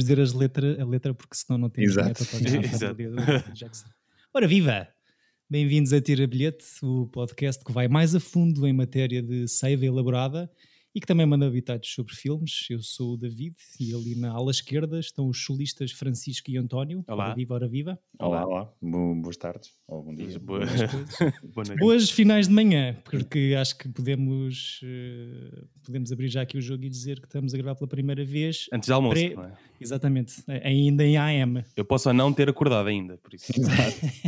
podemos dizer as letra, a letra porque senão não temos Exato. vinheta para a Jackson. Ora viva! Bem-vindos a Tira Bilhete, o podcast que vai mais a fundo em matéria de seiva elaborada e que também manda habitados sobre filmes. Eu sou o David e ali na ala esquerda estão os solistas Francisco e António. Olá. Ora viva, ora viva. Olá, olá. Bo- boas tardes. Ou bom dia. Boa, Boa noite. Boas finais de manhã, porque acho que podemos, eh, podemos abrir já aqui o jogo e dizer que estamos a gravar pela primeira vez. Antes de almoço, Pré- não é? Exatamente, ainda em AM. Eu posso ou não ter acordado ainda, por isso.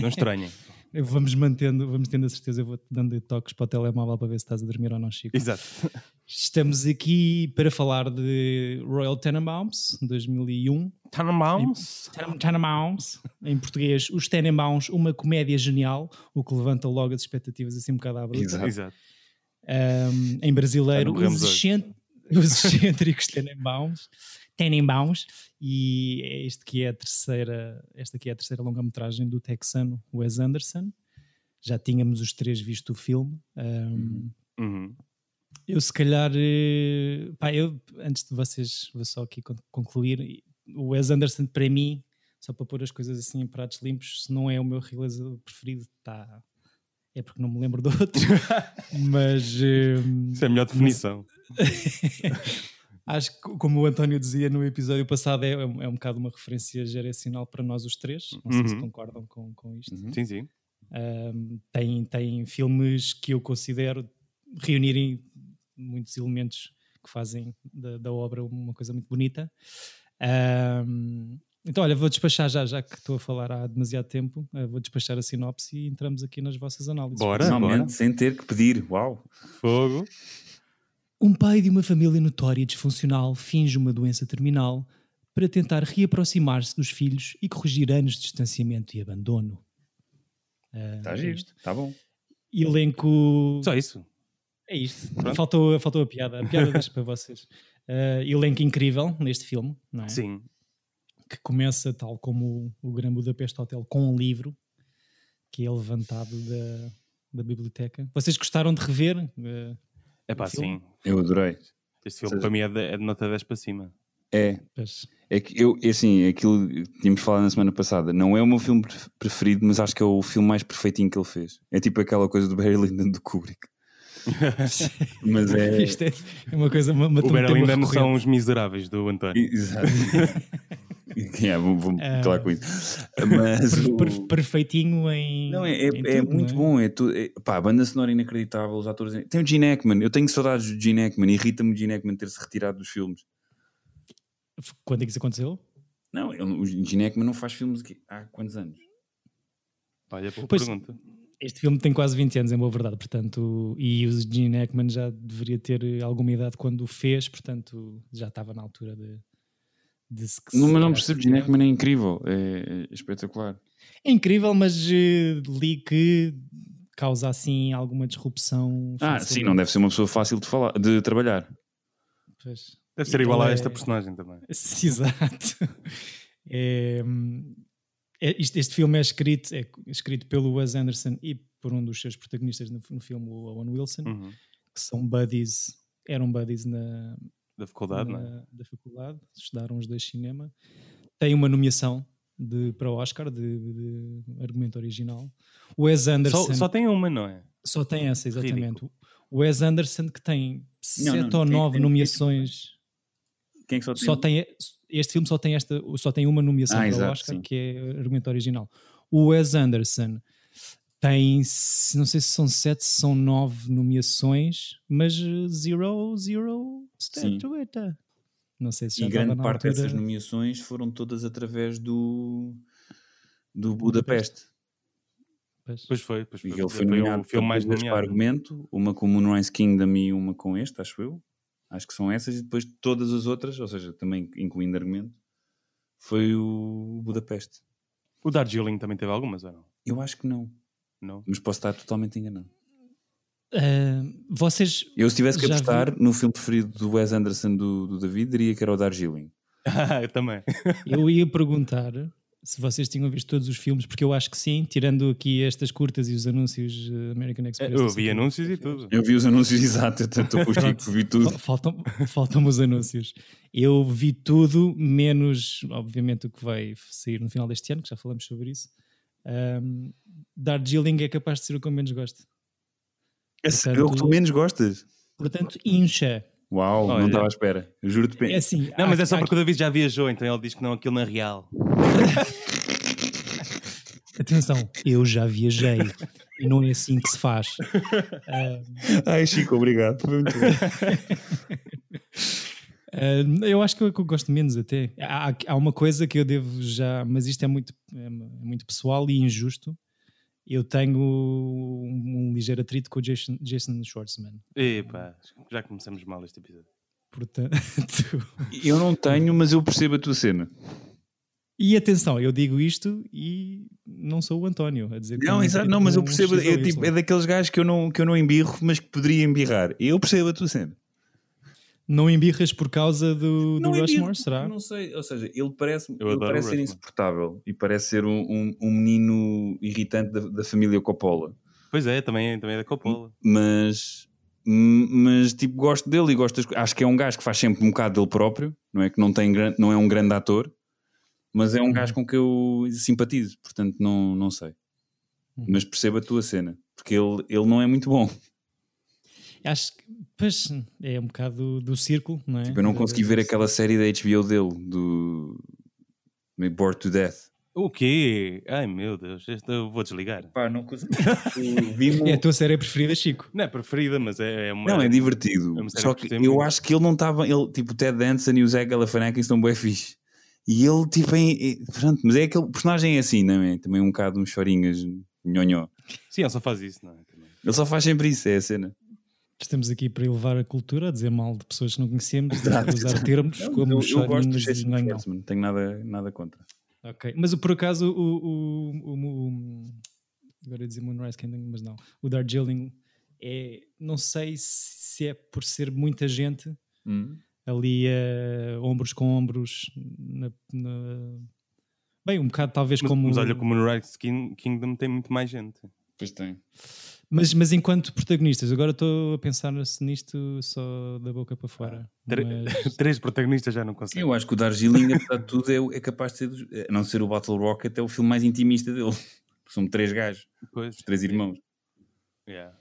não estranhem. Vamos mantendo, vamos tendo a certeza, eu vou-te dando toques para o telemóvel para ver se estás a dormir ou não, Chico. Exato. Estamos aqui para falar de Royal Tenenbaums, 2001. Tannenbaums. Ten- Tenenbaums, em português, Os Tenenbaums, uma comédia genial, o que levanta logo as expectativas assim um bocado à bruta. Exato. Exato. Um, em brasileiro, os, os excêntricos Tenenbaums, Tenenbaums, e é este que é a terceira, esta aqui é a terceira longa-metragem do texano Wes Anderson. Já tínhamos os três visto o filme. Um, Uhum. Eu se calhar, eh, pá, eu antes de vocês, vou só aqui con- concluir, o Wes Anderson para mim, só para pôr as coisas assim em pratos limpos, se não é o meu realizador preferido, tá, é porque não me lembro de outro, mas... eh, Isso é a melhor definição. Acho que, como o António dizia no episódio passado, é, é um é um bocado uma referência geracional para nós os três. Não sei se Uhum. concordam com, com isto. Uhum. Sim, sim. Um, tem, tem filmes que eu considero reunirem muitos elementos que fazem da, da obra uma coisa muito bonita. Um, então, olha, vou despachar já, já que estou a falar há demasiado tempo, uh, vou despachar a sinopse e entramos aqui nas vossas análises. Bora. Finalmente, sem ter que pedir. Uau. Fogo. Um pai de uma família notória e disfuncional finge uma doença terminal para tentar reaproximar-se dos filhos e corrigir anos de distanciamento e abandono. Ah, Está é giro. Está bom. Elenco. Só isso. É isto. Pronto. Faltou, faltou a piada. A piada deixa para vocês. Ah, elenco incrível neste filme, não é? Sim. Que começa, tal como o, o Gran Budapeste Hotel, com um livro que é levantado da, da biblioteca. Vocês gostaram de rever? Ah, É pá, sim. Eu adorei. Este filme Seja- para mim é de, é de nota 10 para cima. É. É que eu, é assim, aquilo que tínhamos falado na semana passada, não é o meu filme pref- preferido, mas acho que é o filme mais perfeitinho que ele fez. É tipo aquela coisa do Barry Lyndon do Kubrick. Mas é. Isto é uma coisa, uma, uma o não recorrente. são os miseráveis do António. Exato. yeah, vou, vou Ah. calar com isso. Mas. Per- per- perfeitinho em. Não, é, é, em é tudo, muito não é? bom. É tu, é, pá, a banda sonora inacreditável, os atores. Tem o Gene Hackman. Eu tenho saudades do Gene Hackman. Irrita-me o Gene Hackman ter-se retirado dos filmes. Quando é que isso aconteceu? Não, ele- o Gene Hackman não faz filmes aqui há quantos anos? Olha, boa Pois- pergunta. Este filme tem quase 20 anos, é boa verdade, portanto, e o Gene Hackman já deveria ter eh, alguma idade quando o fez, portanto, já estava na altura de. Se, Não, mas não percebo. Hackman é incrível. É, é espetacular. É incrível, mas eh, li que causa assim alguma disrupção. Ah, facilmente. sim, não deve ser uma pessoa fácil de, falar, de trabalhar. Pois. Deve ser igual a Ele é- esta personagem também. Exato. É, é- este filme é escrito, é escrito pelo Wes Anderson e por um dos seus protagonistas no, no filme, o Owen Wilson, Uhum. que são buddies, eram buddies na, Da faculdade, não é? na- da faculdade, estudaram os dois cinema. Tem uma nomeação de, para o Oscar de, de argumento original. O Wes Anderson Só, só tem uma, não é? só tem essa, exatamente. Ridículo. O Wes Anderson que tem Não, sete não, ou tem- nove tem- nomeações Quem é que só tem? só tem este filme só tem esta só tem uma nomeação Ah, para o Oscar sim. que é argumento original o Wes Anderson tem não sei se são sete se são nove nomeações mas eh, zero zero statueta não sei se já E grande na parte altura dessas nomeações foram todas através do, do Budapeste. Pois. Pois foi, pois E foi. ele foi foi nomeado o filme mais nomeado. argumento, uma com Moonrise Kingdom e uma com este, acho eu. Acho que são essas, e depois todas as outras, ou seja, também incluindo argumento, foi o Budapeste. O Darjeeling também teve algumas, ou não? Eu acho que não, Não? mas posso estar totalmente enganado. Ah, vocês Eu, se tivesse que apostar no filme preferido do Wes Anderson do, do David, diria que era o Darjeeling. Ah, eu também. eu ia perguntar se vocês tinham visto todos os filmes, porque eu acho que sim, tirando aqui estas curtas e os anúncios uh, American Express. Eu vi anúncios e tudo. Eu vi os anúncios exatos, estou com o Chico, vi tudo. Fal- Faltam, faltam os anúncios. Eu vi tudo, menos, obviamente, o que vai sair no final deste ano, que já falamos sobre isso. Um, Darjeeling é capaz de ser o que eu menos gosto. Esse é o que Portanto- tu menos gostas. Portanto, incha. Uau, Olha. não estava à espera. Eu Juro-te bem. É assim. Não, há- mas é só há- porque o David já viajou, então ele diz que não, aquilo não é real. Atenção, eu já viajei e não é assim que se faz. Um, Ai, Chico, obrigado. Foi muito bom. Uh, eu acho que eu, que eu gosto menos até. Há, há uma coisa que eu devo já, mas isto é muito, é muito pessoal e injusto. Eu tenho um, um ligeiro atrito com o Jason, Jason Schwartzman. Epá, já começamos mal este episódio. Portanto, Eu não tenho, mas eu percebo a tua cena. e atenção, eu digo isto e não sou o António a dizer que Não, tenho exato, não, mas eu percebo. É, tipo, é daqueles gajos que eu, não, que eu não embirro, mas que poderia embirrar. Eu percebo a tua cena. Não embirras por causa do, do Rushmore, será? Não sei, ou seja, ele parece, ele parece ser insuportável e parece ser um, um, um menino irritante da, da família Coppola. Pois é, também, também é da Coppola. Mas, mas tipo, gosto dele e gosto das Acho que é um gajo que faz sempre um bocado dele próprio, não é? Que não, tem, não é um grande ator, mas é um gajo com que eu simpatizo, portanto, não, não sei. Uhum. Mas percebo a tua cena, porque ele, ele não é muito bom. Acho que, pois, é um bocado do, do círculo, não é? Tipo, eu não consegui ver aquela série da HBO dele, do Bored to Death. O quê? Ai meu Deus, este eu vou desligar. Pá, não consegui. Vi-me- É a tua série preferida, Chico? Não é preferida, mas é, é uma. Não, é divertido. É uma série Só que que eu muito. acho que ele não estava. Ele, tipo, o Ted Danson e o Zach Galifianakis estão bem fixe. E ele, tipo, em- pronto, mas é aquele personagem é assim, não é? Também um bocado uns chorinhas, nhonhó. Sim, ele só faz isso, não é? Também. Ele só faz sempre isso, é a cena. Estamos aqui para elevar a cultura, a dizer mal de pessoas que não conhecemos, Exato, a usar termos eu, como eu gosto do Jason. Schwartzman, não tenho nada, nada contra. Ok, mas por acaso o, o, o, o- agora ia dizer Moonrise Kingdom, mas não, o Darjeeling é, não sei se é por ser muita gente ali eh, ombros com ombros na, na- bem, um bocado talvez Mas, como mas olha, como no Rise King- Kingdom tem muito mais gente. Pois tem. Mas, mas enquanto protagonistas, agora estou a pensar nisto só da boca para fora. Mas- Três protagonistas já não conseguem. Eu acho que o Darjeeling, apesar de tudo, é, é capaz de ser, a não ser o Battle Rocket, é o filme mais intimista dele. São três gajos, Pois. os três irmãos. Yeah.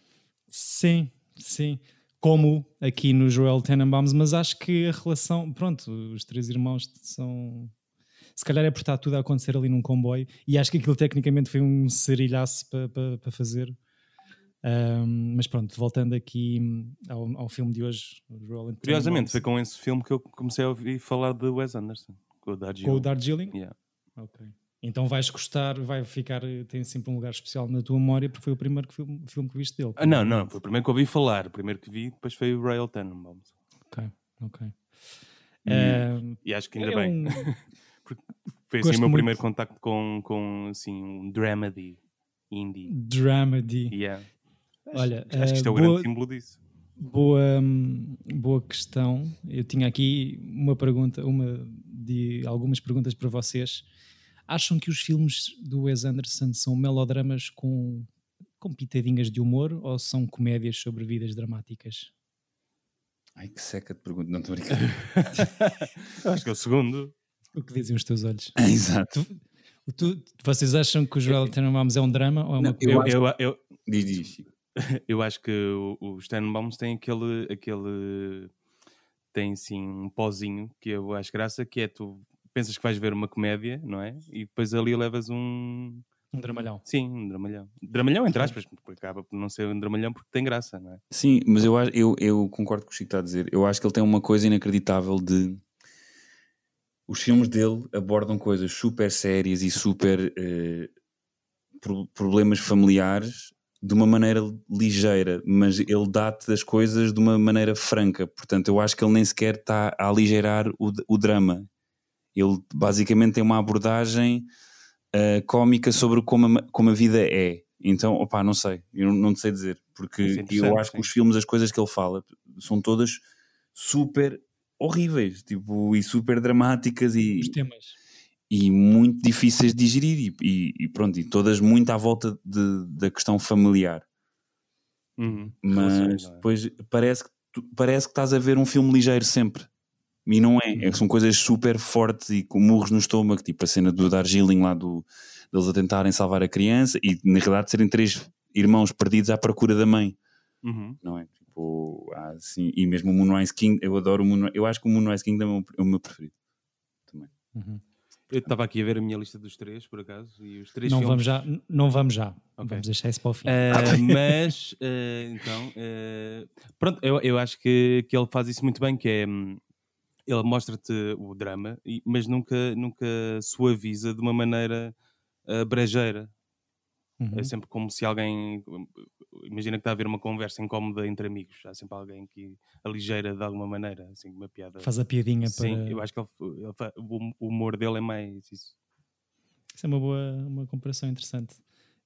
Sim, sim. Como aqui no Joel Tenenbaums, mas acho que a relação, pronto, os três irmãos são. Se calhar é por estar tudo a acontecer ali num comboio, e acho que aquilo tecnicamente foi um sarilhaço para pa, pa fazer. Ahm, mas pronto, voltando aqui hum, ao, ao filme de hoje, Joel Curiosamente, foi com esse filme que eu comecei a ouvir falar de Wes Anderson, com o Darjeeling. com o Darjeeling. Yeah. Ok. Então vais gostar, vai ficar, tem sempre um lugar especial na tua memória, porque foi o primeiro filme, filme que viste dele. Ah, não, não, foi o primeiro que ouvi falar. O primeiro que vi, depois foi o Royal Tenenbaums. Ok, ok. E- Ahm, E acho que ainda é bem. um- Foi assim Gosto o meu muito. primeiro contacto com, com assim, um dramedy indie. Dramedy. Yeah. Olha, Acho que isto é eh, o boa, grande símbolo disso. boa, boa questão. Eu tinha aqui uma pergunta, uma de algumas perguntas para vocês. Acham que os filmes do Wes Anderson são melodramas com, com pitadinhas de humor ou são comédias sobre vidas dramáticas? Ai, que seca de pergunta, não estou a brincar. Acho que é o segundo. O que dizem os teus olhos? Exato. Tu- tu- vocês acham que o Joel Tenenbaums é um drama ou é uma Não, eu comédia? Eu, eu, eu, Diz, diz. Eu acho que o- os Tenenbaums têm aquele, aquele. tem assim um pozinho que eu acho graça, que é tu pensas que vais ver uma comédia, não é? E depois ali levas um. Um dramalhão. Sim, um dramalhão. Dramalhão, entre aspas, porque acaba por não ser um dramalhão porque tem graça, não é? Sim, mas eu, eu, eu concordo com o que o Chico está a dizer. Eu acho que ele tem uma coisa inacreditável de. Os filmes dele abordam coisas super sérias e super eh, pro- problemas familiares de uma maneira ligeira, mas ele dá-te as coisas de uma maneira franca. Portanto, eu acho que ele nem sequer está a aligeirar o, o drama. Ele basicamente tem uma abordagem eh, cómica sobre como a, como a vida é. Então, opá, não sei, eu não, não sei dizer, porque é eu acho que sim. os filmes, as coisas que ele fala, são todas super horríveis, tipo, e super dramáticas e, Os temas. E muito difíceis de digerir e, e- e pronto, e todas muito à volta de- da questão familiar. Uhum. Mas é? depois parece que, tu- parece que estás a ver um filme ligeiro sempre. E não é, é que são coisas super fortes e com murros no estômago, tipo a cena do Darjeeling lá do, deles a tentarem salvar a criança e na realidade serem três irmãos perdidos à procura da mãe, Uhum. não é? Tipo, assim, e mesmo o Moonrise King, eu adoro o Moonrise, eu acho que o Moonrise Kingdom é o meu- é o meu preferido. Uhum. Eu estava aqui a ver a minha lista dos três, por acaso, e os três Não filmes... vamos já, não vamos já. Ok. Vamos deixar isso para o fim. Ah, mas, ah, então, ah, pronto, eu, eu acho que, que ele faz isso muito bem, que é, hum, ele mostra-te o drama, mas nunca, nunca suaviza de uma maneira ah, brejeira. Uhum. É sempre como se alguém, imagina que está a haver uma conversa incómoda entre amigos, há sempre alguém que aligeira de alguma maneira, assim, uma piada. Faz a piadinha para. Sim, eu acho que ele- ele fa- o o humor dele é mais isso. Isso é uma boa uma comparação interessante.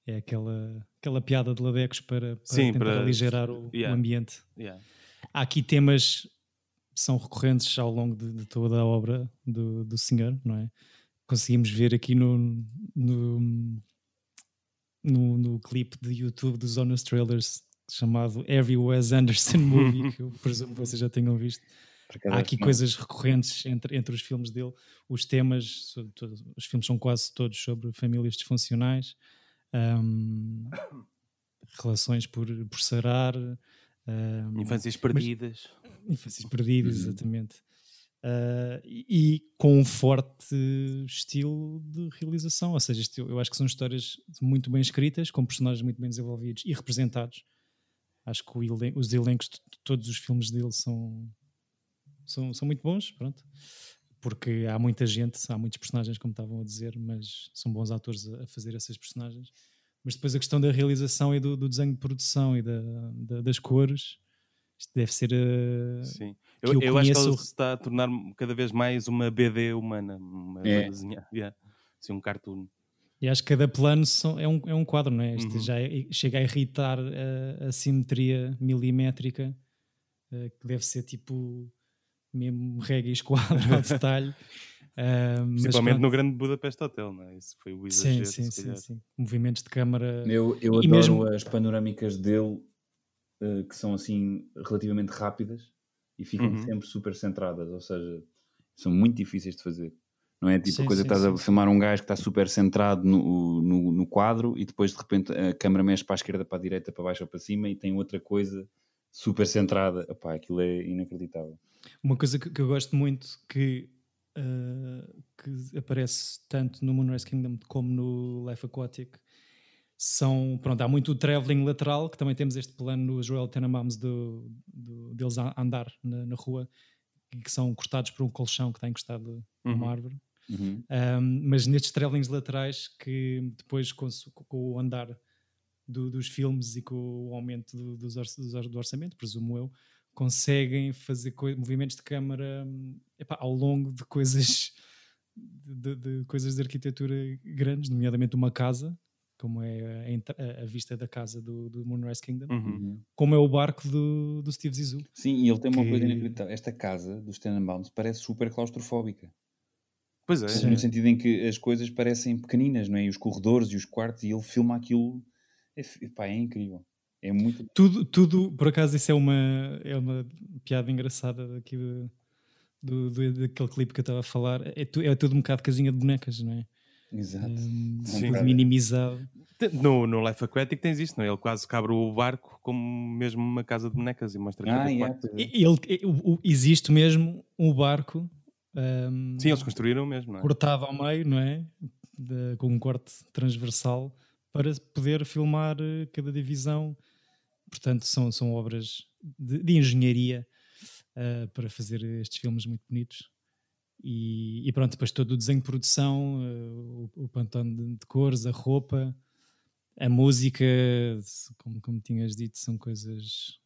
É aquela, aquela piada de ladecos para, para Sim, tentar para- aligerar o, o Yeah. ambiente. Yeah. Há aqui temas que são recorrentes ao longo de, de toda a obra do, do senhor, não é? Conseguimos ver aqui no, no, no, no clipe de YouTube dos Honest Trailers chamado Every Wes Anderson Movie, que eu presumo que vocês já tenham visto. Há acho aqui coisas recorrentes entre, entre os filmes dele. Os temas, todos- os filmes são quase todos sobre famílias disfuncionais, ahm, relações por, por sarar, ahm, Infâncias perdidas. infâncias perdidas, exatamente. Ah, e, com um forte estilo de realização, ou seja, eu acho que são histórias muito bem escritas, com personagens muito bem desenvolvidos e representados. Acho que elen- os elencos de de todos os filmes dele são, são, são muito bons, pronto. Porque há muita gente, há muitos personagens, como estavam a dizer, mas são bons atores a, a fazer essas personagens. Mas depois a questão da realização e do, do desenho de produção e da, da- das cores, isto deve ser a, Sim. que Eu, eu eu acho que conheço- ele se está a tornar cada vez mais uma BD humana, uma, É. yeah. assim, um cartoon. E acho que cada plano são- é, um, é um quadro, não é? Isto Uhum. já é- chega a irritar a, a simetria milimétrica, eh, que deve ser tipo mesmo regra e esquadro ao detalhe. Mas Principalmente no Grande Budapeste Hotel, não é? Isso foi o Sim, exagero. sim, sim, calhar. sim. Movimentos de câmara. Eu, eu adoro mesmo- as panorâmicas dele eh, que são assim relativamente rápidas e ficam Uhum. sempre super centradas, ou seja, são muito difíceis de fazer. Não é tipo Sim, a coisa sim, que estás a sim. filmar um gajo que está super centrado no, no, no quadro e depois de repente a câmera mexe para a esquerda, para a direita, para baixo ou para cima e tem outra coisa super centrada. Epá, aquilo é inacreditável. Uma coisa que, que eu gosto muito que, ah, que aparece tanto no Moonrise Kingdom como no Life Aquatic são, pronto, há muito o travelling lateral, que também temos este plano nos Royal Tenenbaums do, do, deles a andar na, na rua, que são cortados por um colchão que está encostado Uhum. árvore. Uhum. Um, mas nestes travelings laterais que depois com, com o andar do- dos filmes e com o aumento do, dos or- do orçamento, presumo eu, conseguem fazer movimentos de câmara epá, ao longo de coisas de- de coisas de arquitetura grandes, nomeadamente uma casa, como é a, a- vista da casa do, do Moonrise Kingdom, Uhum. Como é o barco do, do Steve Zissou. Sim, e ele tem uma Que- coisa inacreditável. Esta casa dos Tenenbaums parece super claustrofóbica. Pois é. Sim. No sentido em que as coisas parecem pequeninas, não é? E os corredores e os quartos, e ele filma aquilo. É, é incrível. É muito. Tudo, tudo, por acaso, isso é uma, é uma piada engraçada daqui do, do, do- daquele clipe que eu estava a falar. É, tu- é tudo um bocado casinha de bonecas, não é? Exato. Hum, Sim. tudo minimizado. No, no Life Aquatic tens isso, não é? Ele quase cabra o barco como mesmo uma casa de bonecas e mostra cada Ah, yeah, pois é. Ele, o- o- existe mesmo um barco hum, Sim, eles construíram mesmo, não é? cortado ao meio, não é? De- com um corte transversal para poder filmar eh, cada divisão. Portanto, são, são obras de, de engenharia eh, para fazer estes filmes muito bonitos. E, e pronto, depois todo o desenho de produção, eh, o, o pantone de, de cores, a roupa, a música, como, como tinhas dito, são coisas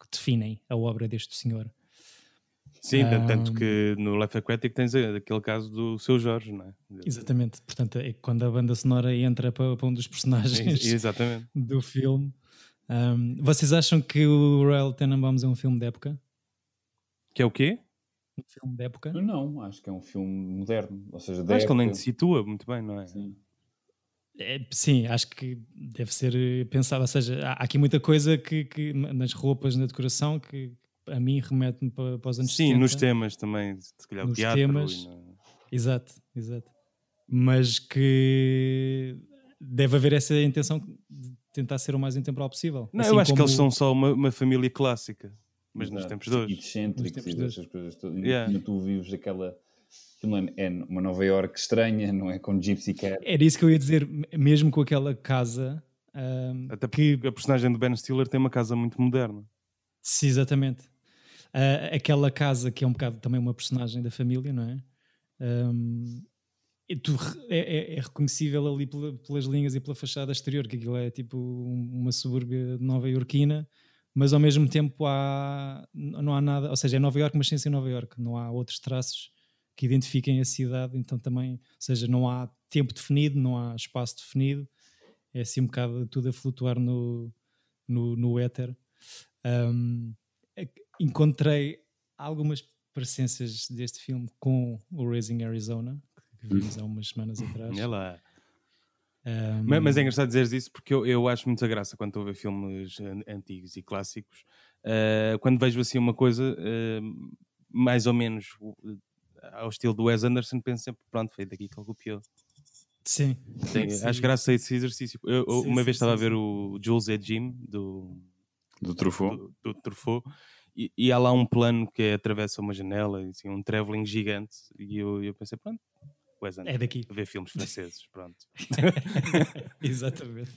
que definem a obra deste senhor. Sim, tan- tanto que no Life Aquatic tens aquele caso do seu Jorge, não é? Exatamente, portanto, é quando a banda sonora entra para, para um dos personagens Exatamente. do filme. Um, vocês acham que o Royal Tenenbaums é um filme de época? Que é o quê? Um filme da época? Não, acho que é um filme moderno. Ou seja, Acho que ele nem época- te situa muito bem, não é? Sim. É, sim, acho que deve ser eh, pensado. Ou seja, há aqui muita coisa que, que nas roupas, na decoração, que a mim remete-me para, para os anos Sim, 70. nos temas também, se calhar o Nos teatro. temas. e no- Exato, exato. Mas que deve haver essa intenção de tentar ser o mais intemporal possível. Não, Assim eu acho que como- eles são só uma, uma família clássica, mas nos Exato. tempos de hoje. E excêntricos Nos tempos e dessas coisas todas. Yeah. Ainda tu vives aquela. aquilo É uma Nova York estranha, não é? Com Gypsy Cat. Era isso que eu ia dizer, mesmo com aquela casa. Até que porque a personagem do Ben Stiller tem uma casa muito moderna. Sim, exatamente. Ah, aquela casa que é um bocado também uma personagem da família, não é? E re- é, é- é reconhecível ali pela- pelas linhas e pela fachada exterior, que aquilo é tipo um- uma subúrbia nova iorquina, mas ao mesmo tempo há, não há nada, ou seja, é Nova Iorque, mas sem ser Nova Iorque, não há outros traços que identifiquem a cidade, então também, ou seja, não há tempo definido, não há espaço definido, é assim um bocado tudo a flutuar no, no, no éter. Um, é encontrei algumas parecências deste filme com o Raising Arizona, que vimos há umas semanas atrás. Um, Ma- Mas é engraçado dizeres isso porque eu, eu acho muita graça quando estou a ver filmes an- antigos e clássicos. eh, quando vejo assim uma coisa eh, mais ou menos uh, ao estilo do Wes Anderson, penso sempre, pronto, foi daqui que ele copiou. Sim. Tem- Sim. acho graça a esse exercício. Eu, Sim, uma sim, vez estava sim, a ver o Jules e Jim do, Do Truffaut. do, do Truffaut e, e há lá um plano que atravessa uma janela, e, assim, um travelling gigante. E eu, eu pensei, pronto, Wes Anderson, É daqui. ver filmes franceses, pronto. Exatamente.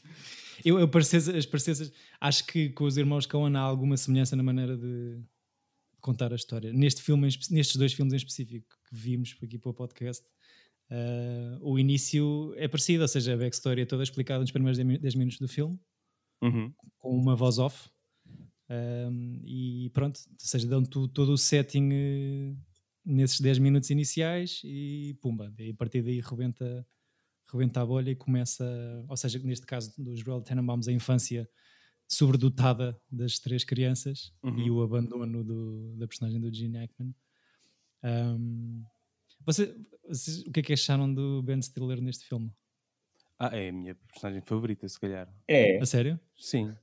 Eu, eu as parecenças, acho que com os irmãos Coen há alguma semelhança na maneira de contar a história. Neste filme, nestes dois filmes em específico que vimos aqui para o podcast, ah, o início é parecido, ou seja, a backstory é toda explicada nos primeiros 10 minutos do filme. Uhum. com uma voz off um, e pronto, ou seja, dão tu todo o setting eh, nesses 10 minutos iniciais e pumba, e a partir daí rebenta, rebenta a bolha e começa, ou seja, neste caso dos Royal Tenenbaums, a infância sobredotada das três crianças Uhum. e o abandono do- da personagem do Gene Hackman. Um, você- vocês- o que é que acharam do Ben Stiller neste filme? Ah, é a minha personagem favorita, se calhar. É, A sério? Sim.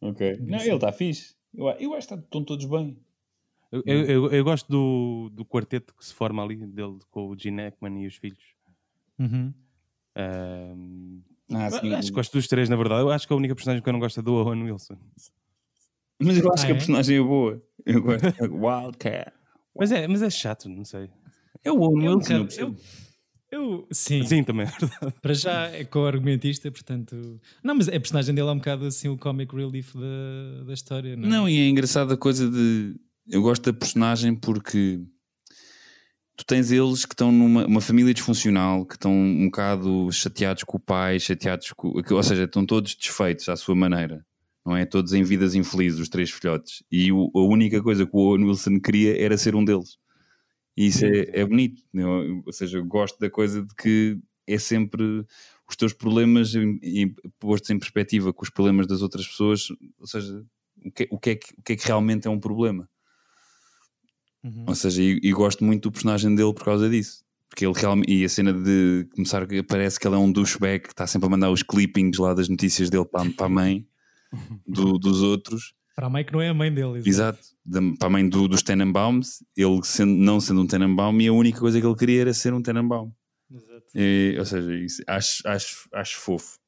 ok. Não, ele está fixe. Eu, eu acho que tá- estão todos bem. Eu, eu, eu- eu gosto do, do quarteto que se forma ali, dele com o Gene Hackman e os filhos. Uhum. Ah, sim. acho que gosto dos três, na verdade. Eu acho que a única personagem que eu não gosto é do Owen Wilson. Mas eu acho Ah, que a é? personagem é boa. Eu gosto. Wildcat. Mas é, mas é chato, não sei. É o Owen Wilson. eu. Eu, sim, Sim, também é verdade. para já é co-argumentista, portanto. Não, mas a personagem dele é um bocado assim o comic relief da, da história, não é? Não, e é engraçado a coisa de. Eu gosto da personagem porque tu tens eles que estão numa uma família disfuncional, que estão um bocado chateados com o pai, chateados com. Ou seja, estão todos desfeitos à sua maneira, não é? Todos em vidas infelizes, os três filhotes. E o- a única coisa que o Owen Wilson queria era ser um deles. E isso é, é bonito, é? ou seja, eu gosto da coisa de que é sempre os teus problemas em- em- postos em perspectiva com os problemas das outras pessoas, ou seja, o que, o que, é, que, o que é que realmente é um problema. Uhum. Ou seja, e, e gosto muito do personagem dele por causa disso. Porque ele realmente. E a cena de começar. Parece que ele é um douchebag que está sempre a mandar os clippings lá das notícias dele para, para a mãe do- dos outros. Para a mãe que não é a mãe dele. Exato. Da- para a mãe do, dos Tenenbaums. Ele sendo, não sendo um Tenenbaum, e a única coisa que ele queria era ser um Tenenbaum. Exato. E, ou seja, isso, acho, acho, acho fofo.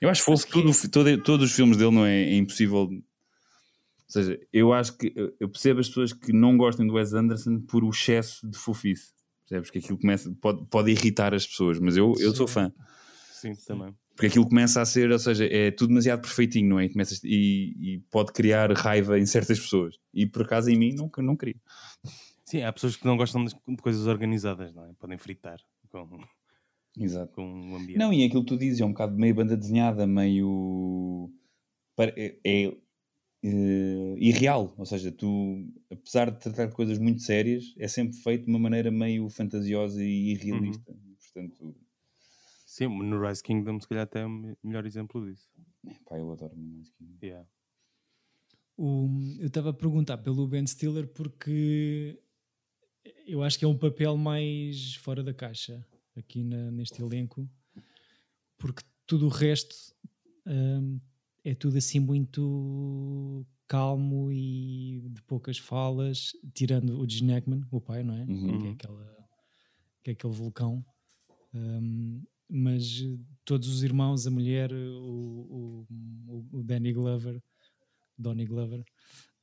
Eu acho fofo Acho que- tudo, todo- todos os filmes dele, não é, é impossível. Ou seja, eu acho que eu- percebo as pessoas que não gostem do Wes Anderson por o excesso de fofice. Percebes? Que aquilo começa, pode, pode irritar as pessoas, mas eu, eu sou fã. Sim, também. Porque aquilo começa a ser, ou seja, é tudo demasiado perfeitinho, não é? E, e, e pode criar raiva em certas pessoas. E por acaso em mim nunca não queria. Sim, há pessoas que não gostam de coisas organizadas, não é? Podem fritar com, Exato. com o ambiente. Não, e aquilo que tu dizes é um bocado meio banda desenhada, meio. É, é, eh, irreal. Ou seja, tu, apesar de tratar de coisas muito sérias, é sempre feito de uma maneira meio fantasiosa e irrealista. Portanto, Sim, no Rise Kingdom, se calhar, até é o me- melhor exemplo disso. pá, eu adoro mais que Yeah. O- eu estava a perguntar pelo Ben Stiller porque eu acho que é um papel mais fora da caixa aqui na- neste elenco, porque tudo o resto hum, é tudo assim muito calmo e de poucas falas, tirando o Gene Hackman, o pai, não é? Uhum. Que, é aquela, que é aquele vulcão. Hum, mas todos os irmãos, a mulher, o, o, o Danny Glover, Donny Glover,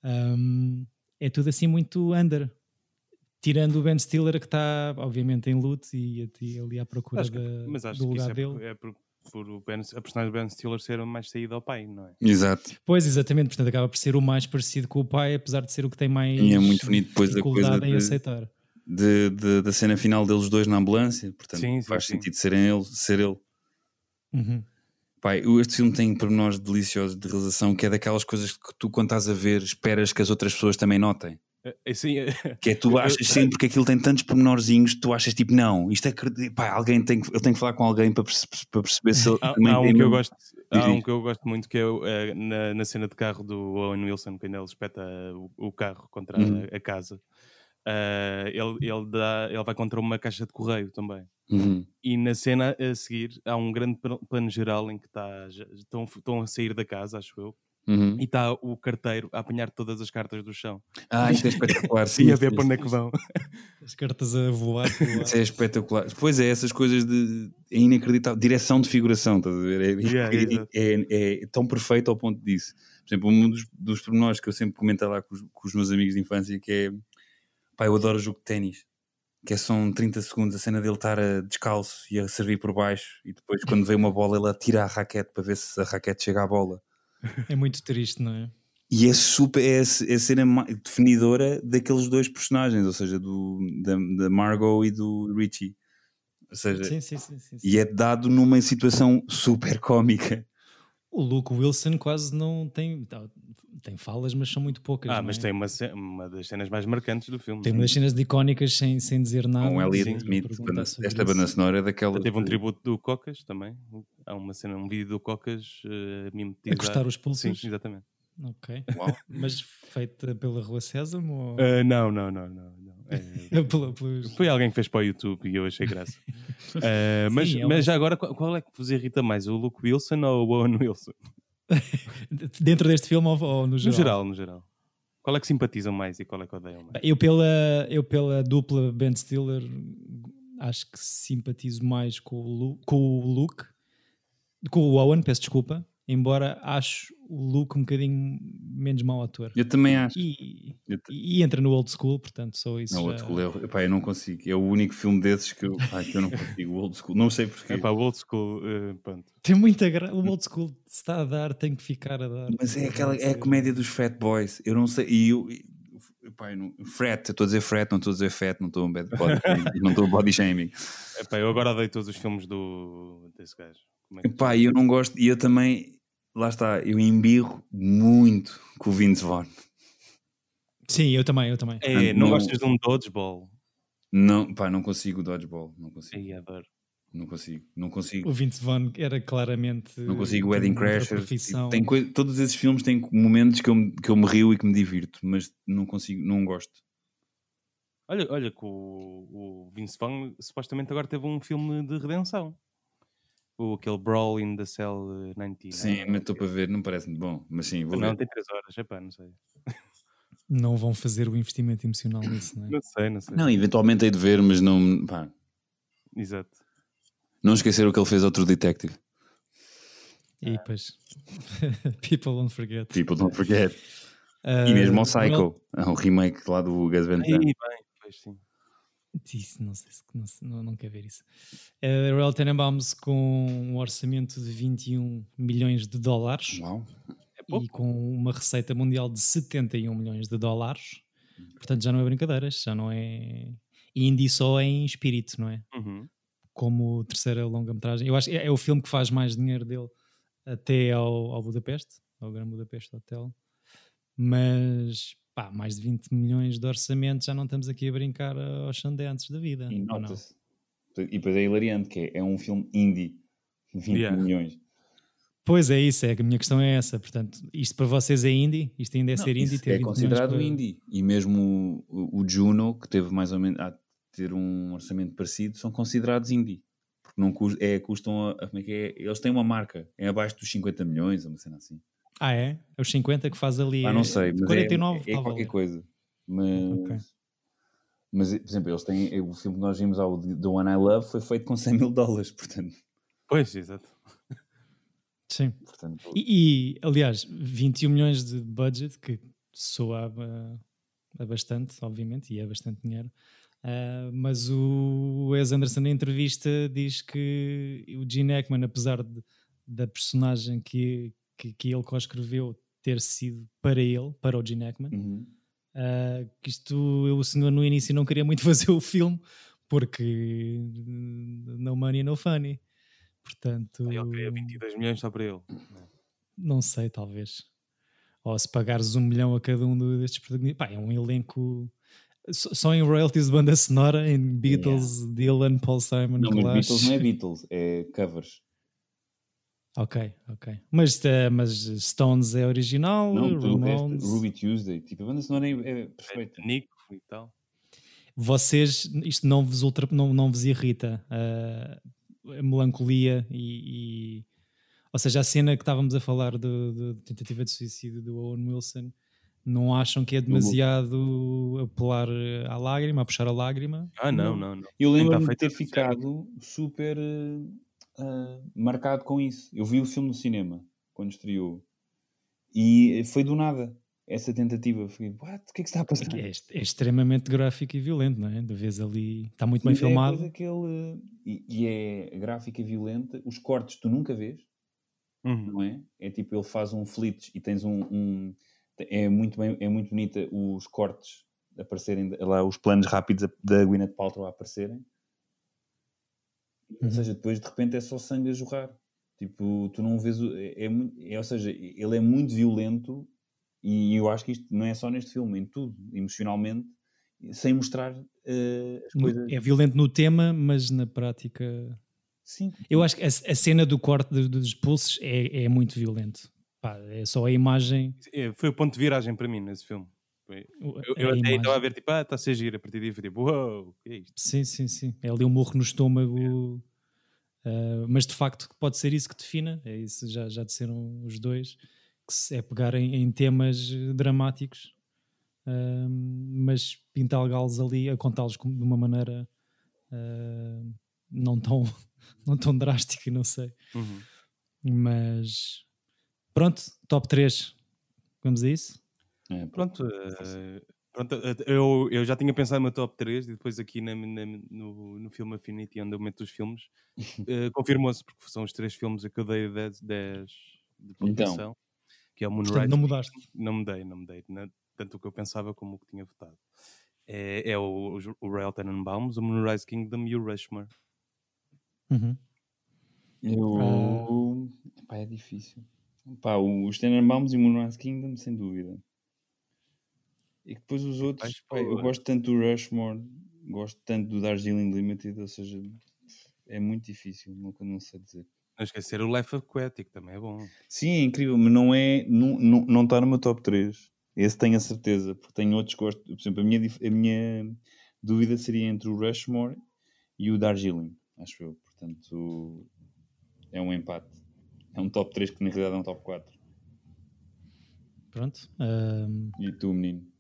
hum, é tudo assim muito under. Tirando o Ben Stiller, que está obviamente em luto e e ali à procura Acho que- da- mas acho do que isso lugar é, dele. por, é por, por o ben, a personagem do Ben Stiller ser mais saída ao pai, não é? Exato. Pois, exatamente, portanto acaba por ser o mais parecido com o pai, apesar de ser o que tem mais E é muito bonito depois a coisa dificuldade em de- aceitar. De, de- da cena final deles dois na ambulância, portanto Sim, sim, faz sim. sentido serem ele, ser ele. Uhum. Pai, o- este filme tem pormenores deliciosos de realização que é daquelas coisas que tu, quando estás a ver, esperas que as outras pessoas também notem. Assim, Que é tu achas sempre que aquilo tem tantos pormenorzinhos, tu achas tipo, não, isto é. Pá, alguém tem que, eu tenho que falar com alguém para, perce- para perceber se há, há um que eu gosto, há um que eu gosto muito que é é, na, na cena de carro do Owen Wilson, quando ele espeta o, o carro contra Uhum. a, a casa. Ah, ele, ele, dá, ele vai contra uma caixa de correio também. Uhum. E na cena a seguir há um grande pl- plano geral em que tá, estão, estão a sair da casa, acho eu, Uhum. e está o carteiro a apanhar todas as cartas do chão Ah, isto é espetacular. sim, e a ver para onde é que vão. As cartas a voar. Isso é espetacular. Pois é, essas coisas de. É inacreditável. Direção de figuração, estás a ver? É, Yeah, é- exato. é- é tão perfeito ao ponto disso. Por exemplo, um dos, dos pormenores que eu sempre comento lá com os, com os meus amigos de infância que é. Pá, eu adoro o jogo de ténis. Que é só um 30 segundos a cena dele estar a descalço e a servir por baixo e depois quando vem uma bola ele atira a raquete para ver se a raquete chega à bola. É muito triste, não é? E é super, é, a- é a cena definidora daqueles dois personagens, ou seja, do, da, da Margot e do Richie. Ou seja, sim. sim, sim. e é dado numa situação super cómica. O Luke Wilson quase não tem. tá, Tem falas, mas são muito poucas. Ah, não mas é? tem uma, uma das cenas mais marcantes do filme. Tem uma das cenas de icónicas sem, sem dizer nada. Com Elliot Sim, Smith, esta banda sonora é daquela. Teve um tributo do Cocas também. Há uma cena, um vídeo do Cocas uh, A mimetizado. cortar os Sim, pulsos. exatamente. Ok. Uau. Mas feita pela Rua Sésamo? Ou... Uh, não, não, não, não. É, pela- pelos- foi alguém que fez para o YouTube e eu achei graça. Uh, mas, Sim, é mas já agora, qual, é que vos irrita mais? O Luke Wilson ou o Owen Wilson? Dentro deste filme ou, ou no No geral? geral, no geral. Qual é que simpatizam mais e qual é que odeiam mais? Eu pela, eu pela dupla Ben Stiller acho que simpatizo mais com o, Lu, com o Luke, com o Owen, peço desculpa, embora acho o Luke um bocadinho menos mau ator. Eu também acho. E, e entra no old school, portanto, só isso. Não, já- old school, eu, epá, eu não consigo. É o único filme desses que eu, pá, que eu não consigo. O old school, não sei porquê. É para o old school, uh, pronto. Tem muita graça. O old school se está a dar, tem que ficar a dar. Mas é aquela é a comédia dos fat boys. Eu não sei. E eu, epá, eu não, frat, eu estou a dizer frat, não estou a dizer fat, não estou a bad body, shaming, não estou a body shaming. Epá, eu agora odeio todos os filmes do, desse gajo. Como é e eu não gosto, e eu também, lá está, eu embirro muito com o Vince Vaughn. Sim, eu também, eu também. É, Não- não gostas de um dodgeball? Não, pá, não consigo o dodgeball, não consigo, adoro. não consigo, não consigo. O Vince Vaughn era claramente. Não consigo o Wedding profissão. tipo, Tem todos esses filmes têm momentos que eu, me- que eu me rio e que me divirto, mas não consigo, não gosto. Olha, olha que o, o Vince Vaughn supostamente agora teve um filme de redenção. O, aquele Brawl in the Cell eh, 90. Sim, mas estou para ver, não parece muito bom, mas sim, vou Não, ver. tem 3 horas, epá, não sei. Não vão fazer o investimento emocional nisso, não é? Não sei, não sei. Não, eventualmente hei de ver, mas não, pá, Exato. não esquecer o que ele fez ao True Detective. E depois. People don't forget. People don't forget. Ah, E mesmo ao Psycho, é um remake lá do Gus Van Aí, Sant. bem, pois sim. Isso, não sei se não, não, não quer ver isso. Uh, Royal Tenenbaums com um orçamento de 21 milhões de dólares Uau. É pouco. e com uma receita mundial de 71 milhões de dólares. Portanto, já não é brincadeiras, já não é indie só em espírito, não é? Uhum. Como terceira longa-metragem. Eu acho que é, é o filme que faz mais dinheiro dele até ao, ao Budapeste, ao Gran Budapeste Hotel. Mas, pá, mais de 20 milhões de orçamento, já não estamos aqui a brincar aos Sundance da vida. E nota-se. E depois é hilariante, que é, é um filme indie. 20 Yeah. milhões. Pois é isso, é, a minha questão é essa. Portanto, isto para vocês é indie? Isto ainda é Não, ser indie? é 20 considerado para- indie. E mesmo o, o Juno, que teve mais ou menos a ter um orçamento parecido, são considerados indie. Porque não cus- é, custam, a, a- como é que é? Eles têm uma marca, é abaixo dos 50 milhões, ou uma cena assim. Ah, é? É os 50 que faz ali. Ah, não sei, é, mas 49, é, é qualquer ali. coisa. Mas, Ok. mas, por exemplo, eles têm, o filme que nós vimos, ao The One I Love, foi feito com 100 mil dólares, portanto. Pois, exato. Sim. portanto E, e, aliás, 21 milhões de budget, que soa a, a bastante, obviamente, e é bastante dinheiro. Ah, mas o Wes Anderson, na entrevista, diz que o Gene Hackman, apesar de- da personagem que, que, que ele co-escreveu ter sido para ele, para o Gene Hackman, uhum. ah, que isto o senhor no início não queria muito fazer o filme porque no money, no funny. Portanto, Ele queria 22 milhões só para ele. não sei, talvez. Ou se pagares um milhão a cada um destes protagonistas. Pá, é um elenco. Só em royalties de banda sonora, em Beatles, Dylan, Paul Simon, Não, mas Clash. Beatles não é Beatles, é covers. Ok, ok. Mas, eh, mas Stones é original, Não, resto, Ramones. Ruby Tuesday, tipo, a banda sonora é, é perfeita. Nico e tal. Vocês, isto não vos, ultra, não, não vos irrita ah, a melancolia e, e- Ou seja, a cena que estávamos a falar de, de tentativa de suicídio do Owen Wilson, não acham que é demasiado apelar à lágrima, a puxar a lágrima? Ah, não, não, não. Eu lembro-me de ter ficado super eh, ah, marcado com isso. Eu vi o filme no cinema, quando estreou, e foi do nada essa tentativa. Fiquei, what? O que é que está a passar? É, é extremamente gráfico e violento, não é? De vez ali. Está muito bem é filmado. coisa que ele- e, e é gráfica e violenta. Os cortes tu nunca vês, Uhum. não é? É tipo, ele faz um flitch e tens um... um- é, muito bem, é muito bonita os cortes aparecerem, lá os planos rápidos da Gwyneth Paltrow a aparecerem. Ou Uhum. seja, depois de repente é só sangue a jorrar. Tipo, tu não vês. o- É, é é- ou seja, ele é muito violento e eu acho que isto não é só neste filme, em tudo, emocionalmente, sem mostrar eh, as No- coisas. É violento no tema, mas na prática. Sim. Eu acho que a, a cena do corte do- dos pulsos é, é muito violento. Pá, é só a imagem. É, Foi o ponto de viragem para mim nesse filme. Eu, eu até imagem. estava a ver, tipo, ah, está a ser giro. A partir daí foi tipo, uou, que é isto? Sim, sim, sim. É ali um murro no estômago. ah, mas de facto pode ser isso que defina. É isso, já, já disseram os dois. Que é pegar em, em temas dramáticos, ah, mas pintá-los ali, a contá-los de uma maneira ah, não, tão, não tão drástica, não sei. Uhum. Mas pronto, top 3. Vamos a isso? É, Pronto, eh, pronto eh, eu, eu já tinha pensado no meu top 3 e depois aqui na- na- no, no filme Affinity, onde eu meto os filmes, eh, confirmou-se, porque são os três filmes a que eu dei 10, 10 de pontuação, que é o Moonrise. Portanto, não mudaste. Não mudei, não mudei. né? Tanto o que eu pensava como o que tinha votado. É, é o, o Royal Tenenbaums, o Moonrise Kingdom e o Rushmore. Uhum. Eu. Pá, é difícil. Pá, os Tenenbaums e o Moonrise Kingdom, sem dúvida. E depois os outros, para eu gosto tanto do Rushmore, gosto tanto do Darjeeling Limited, ou seja, é muito difícil, nunca não sei dizer. Não esquecer o Life Aquatic, também é bom. Sim, é incrível, mas não é. Não, não, não está no meu top 3. Esse tenho a certeza, porque tenho outros que gosto. Por exemplo, a minha, a minha dúvida seria entre o Rushmore e o Darjeeling, acho eu. Portanto, é um empate. É um top 3 que na realidade é um top 4. Pronto. Ahm, E tu, menino?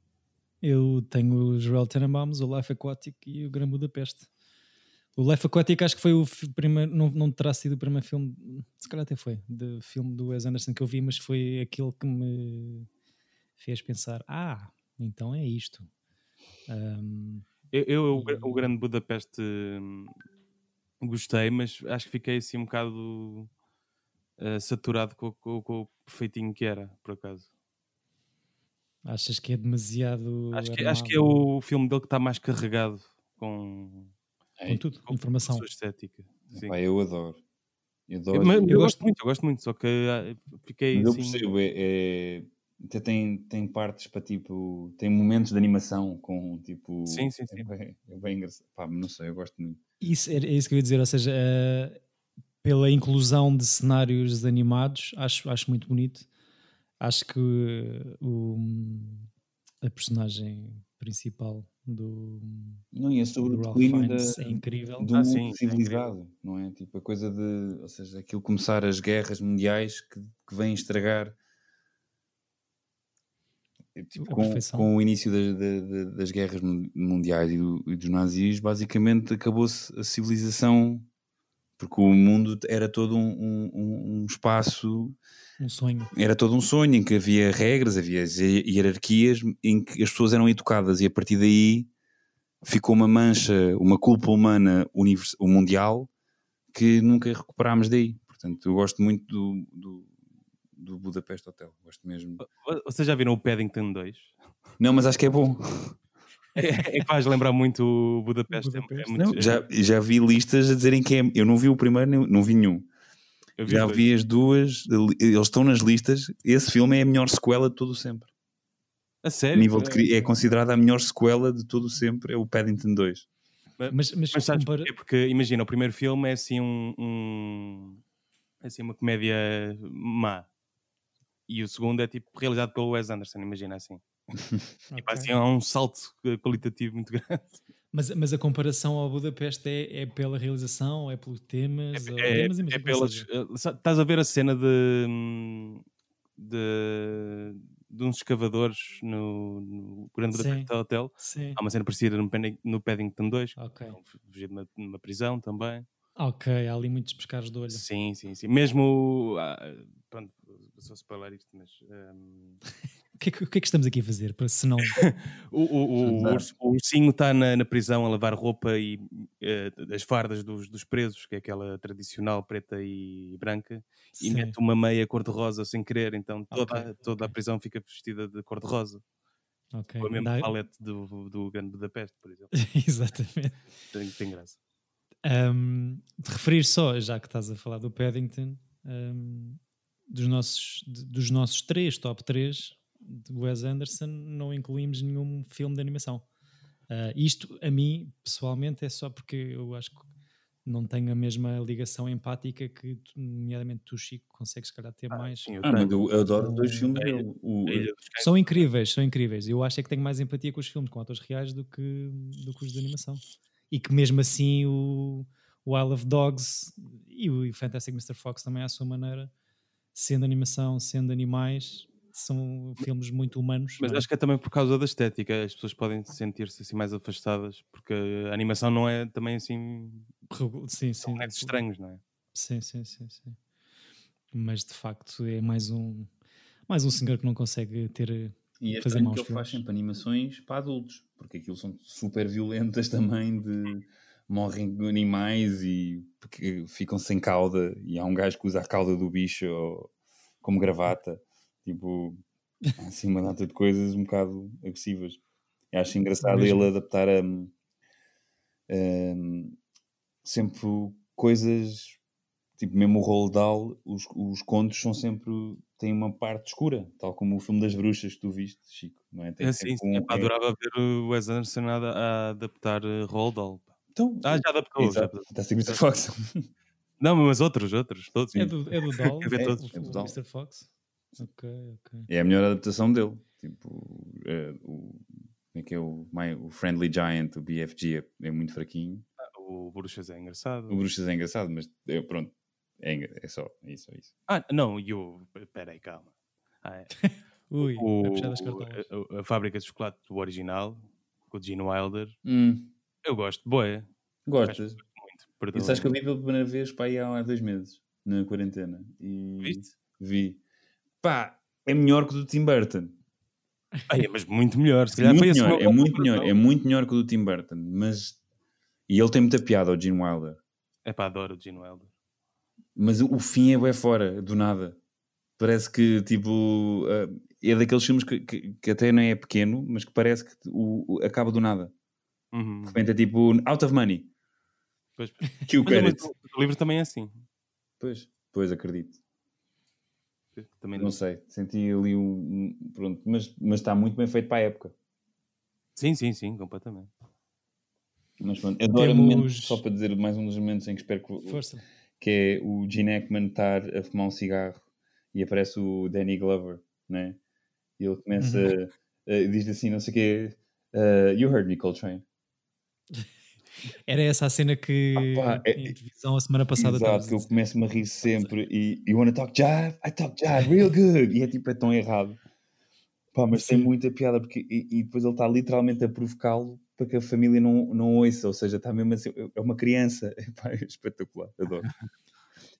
Eu tenho os Royal Tenenbaums, o Life Aquatic e o Gran Budapeste. O Life Aquatic acho que foi o primeiro, não, não terá sido o primeiro filme, se calhar até foi, de filme do Wes Anderson que eu vi, mas foi aquele que me fez pensar, ah, então é isto. Ahm, Eu, eu o, Gra- o Grande Budapeste hum, gostei, mas acho que fiquei assim um bocado eh, saturado com, com- com o perfeitinho que era, por acaso. Achas que é demasiado Acho que, acho que é o filme dele que está mais carregado com, com tudo, com informação. a sua estética. Sim. Pá, eu adoro. Eu adoro. Eu, mas eu eu, gosto muito, eu gosto muito, só que ah, fiquei mas eu assim. percebo, é, é- até tem, tem partes para tipo. Tem momentos de animação com tipo. Sim, sim, sim. É bem, é bem engraçado. Pá, não sei, eu gosto muito. Isso, é, é isso que eu ia dizer, ou seja, eh, pela inclusão de cenários animados, acho, acho muito bonito. Acho que o, a personagem principal do. Não, e é sobre o declínio da, Fiennes é incrível. do Ah, mundo sim, é civilizado, não é? Tipo, a coisa de, ou seja, aquilo começar as guerras mundiais que, que vêm estragar é, tipo, com, com o início das, da- da- das guerras mun- mundiais e, do- e dos nazis, basicamente acabou-se a civilização porque o mundo era todo um, um- um- espaço Um sonho. era todo um sonho em que havia regras, havia hi- hierarquias em que as pessoas eram educadas e a partir daí ficou uma mancha, uma culpa humana univers- mundial que nunca recuperámos daí. Portanto, eu gosto muito do, do, do Budapeste Hotel. Gosto mesmo. Vocês já viram o Paddington 2? Não, mas acho que é bom. É, é que faz lembrar muito o Budapeste. é- é Budapeste. muito- Não, já, já vi listas a dizerem que é. Eu não vi o primeiro, nem- não vi nenhum. eu Já dois. vi as duas, eles estão nas listas. Esse filme é a melhor sequela de todo o sempre. A sério? nível de, cri- é considerada a melhor sequela de todo o sempre, é o Paddington 2. Mas, mas, Mas sabes compara- porquê? Porque imagina, o primeiro filme é assim um, um- é assim uma comédia má. E o segundo é tipo realizado pelo Wes Anderson, imagina assim. Tipo, Ok. assim há um salto qualitativo muito grande. mas, mas a comparação ao Budapeste é, é pela realização, é pelos temas? ou- É, temas é imagino que pelas. eh, Estás a ver a cena de. hum, de, de uns escavadores no, no Grande. Budapeste Hotel. Sim. Há uma cena parecida no, no Paddington 2. Ok. Fugir de uma, de uma prisão também. Ok, há ali muitos pescados de olho. Sim, sim, sim. Mesmo. ah, pronto, só spoiler isto, mas. O que, é que, o que é que estamos aqui a fazer? Para, se não. o, o, o, o, ursinho está na, na prisão a lavar roupa e eh, as fardas dos, dos presos, que é aquela tradicional preta e branca, e Sim. mete uma meia cor-de-rosa sem querer, então toda, Ok, toda a ok. prisão fica vestida de cor-de-rosa. Ok. Com a mesma Dá- palete do, do Grande Budapeste, por exemplo. Exatamente. Tem, tem graça. Um, de referir só, já que estás a falar do Paddington, um, dos, nossos, de- dos nossos três top 3 de Wes Anderson, não incluímos nenhum filme de animação. Uh, isto, a mim, pessoalmente, é só porque eu acho que não tenho a mesma ligação empática que, nomeadamente, tu, Chico, consegues, se calhar, ter mais. Sim, eu Ah, eu, eu adoro os dois Um, filmes a dele. O-. São incríveis, são incríveis. Eu acho é que tenho mais empatia com os filmes, com atores reais, do que, do que os de animação. E que mesmo assim o, o Isle of Dogs e o Fantastic Mr. Fox também à sua maneira, sendo animação, sendo animais, são filmes muito humanos. Mas não é? acho que é também por causa da estética, as pessoas podem sentir-se assim mais afastadas, porque a animação não é também assim. Sim, sim. bonecos estranhos, não é? Sim, sim, sim, sim. Mas de facto é mais um mais um senhor que não consegue ter E é fazer maus que ele faz sempre animações para adultos, porque aquilo são super violentas também, de morrem animais e ficam sem cauda, e há um gajo que usa a cauda do bicho como gravata, tipo, há assim uma data de coisas um bocado agressivas. Eu acho engraçado Mesmo. ele adaptar a, sempre coisas, tipo mesmo o Roald Dahl, os, os contos são sempre, têm uma parte escura, tal como o filme das bruxas que tu viste, Chico, não é? Tem É, sim, sim. um- Epá, é- adorava ver o Wes Anderson a, a adaptar uh, Roald Dahl. Então, Ah, já adaptou. Já Exato, adaptou. Fantastic Mr. Fox. Não, mas outros, outros, todos. É do, é do Doll, É, é o, é do o Doll. Mr. Fox. Ok, ok. É a melhor adaptação dele. Tipo, é, o, como é que é o, my- o Friendly Giant, o BFG, é, é muito fraquinho. O Bruxas é engraçado. O Bruxas é engraçado, mas é, pronto, é, é só é isso, é isso. Ah, não, e o. Peraí, calma. Ah, é. Ui, o, cartolas. a, a fábrica de chocolate do original, com o Gene Wilder, Hum, eu gosto, boé. gostas? Muito. Perdão. E sabes que eu vi pela primeira vez para aí há dois meses, na quarentena. E Viste? vi. Pá, é melhor que o do Tim Burton. Ai, mas muito melhor. Se calhar muito foi melhor, é muito melhor, é muito melhor que o do Tim Burton, mas e ele tem muita piada, o Gene Wilder. É pá, adoro o Gene Wilder. Mas o, fim é bem fora, do nada. Parece que tipo ah, é daqueles filmes que, que, que até não é pequeno, mas que parece que o, o- acaba do nada. Uhum. De repente é tipo out of money. Pois, Que o Mas, mas credit. o o livro também é assim. Pois, pois acredito. Também Não sei, senti ali um. Pronto, mas, mas está muito bem feito para a época. Sim, sim, sim, completamente. Mas pronto, adoro Temos- momento, só para dizer mais um dos momentos em que espero que, Força. que é o Gene Hackman estar a fumar um cigarro e aparece o Danny Glover, né? E ele começa, Uhum. uh, diz assim, não sei o quê, uh, You heard me, Coltrane. Era essa a cena que Ah, pá, é- em televisão a semana passada Exato, que eu começo-me a rir sempre e You wanna talk jive? I talk jive real good. E é tipo, é tão errado. Pá, mas tem Sim. muita piada porque, e, e depois ele está literalmente a provocá-lo para que a família não, não ouça, ou seja, está mesmo assim, é uma criança. Epá, é espetacular, adoro.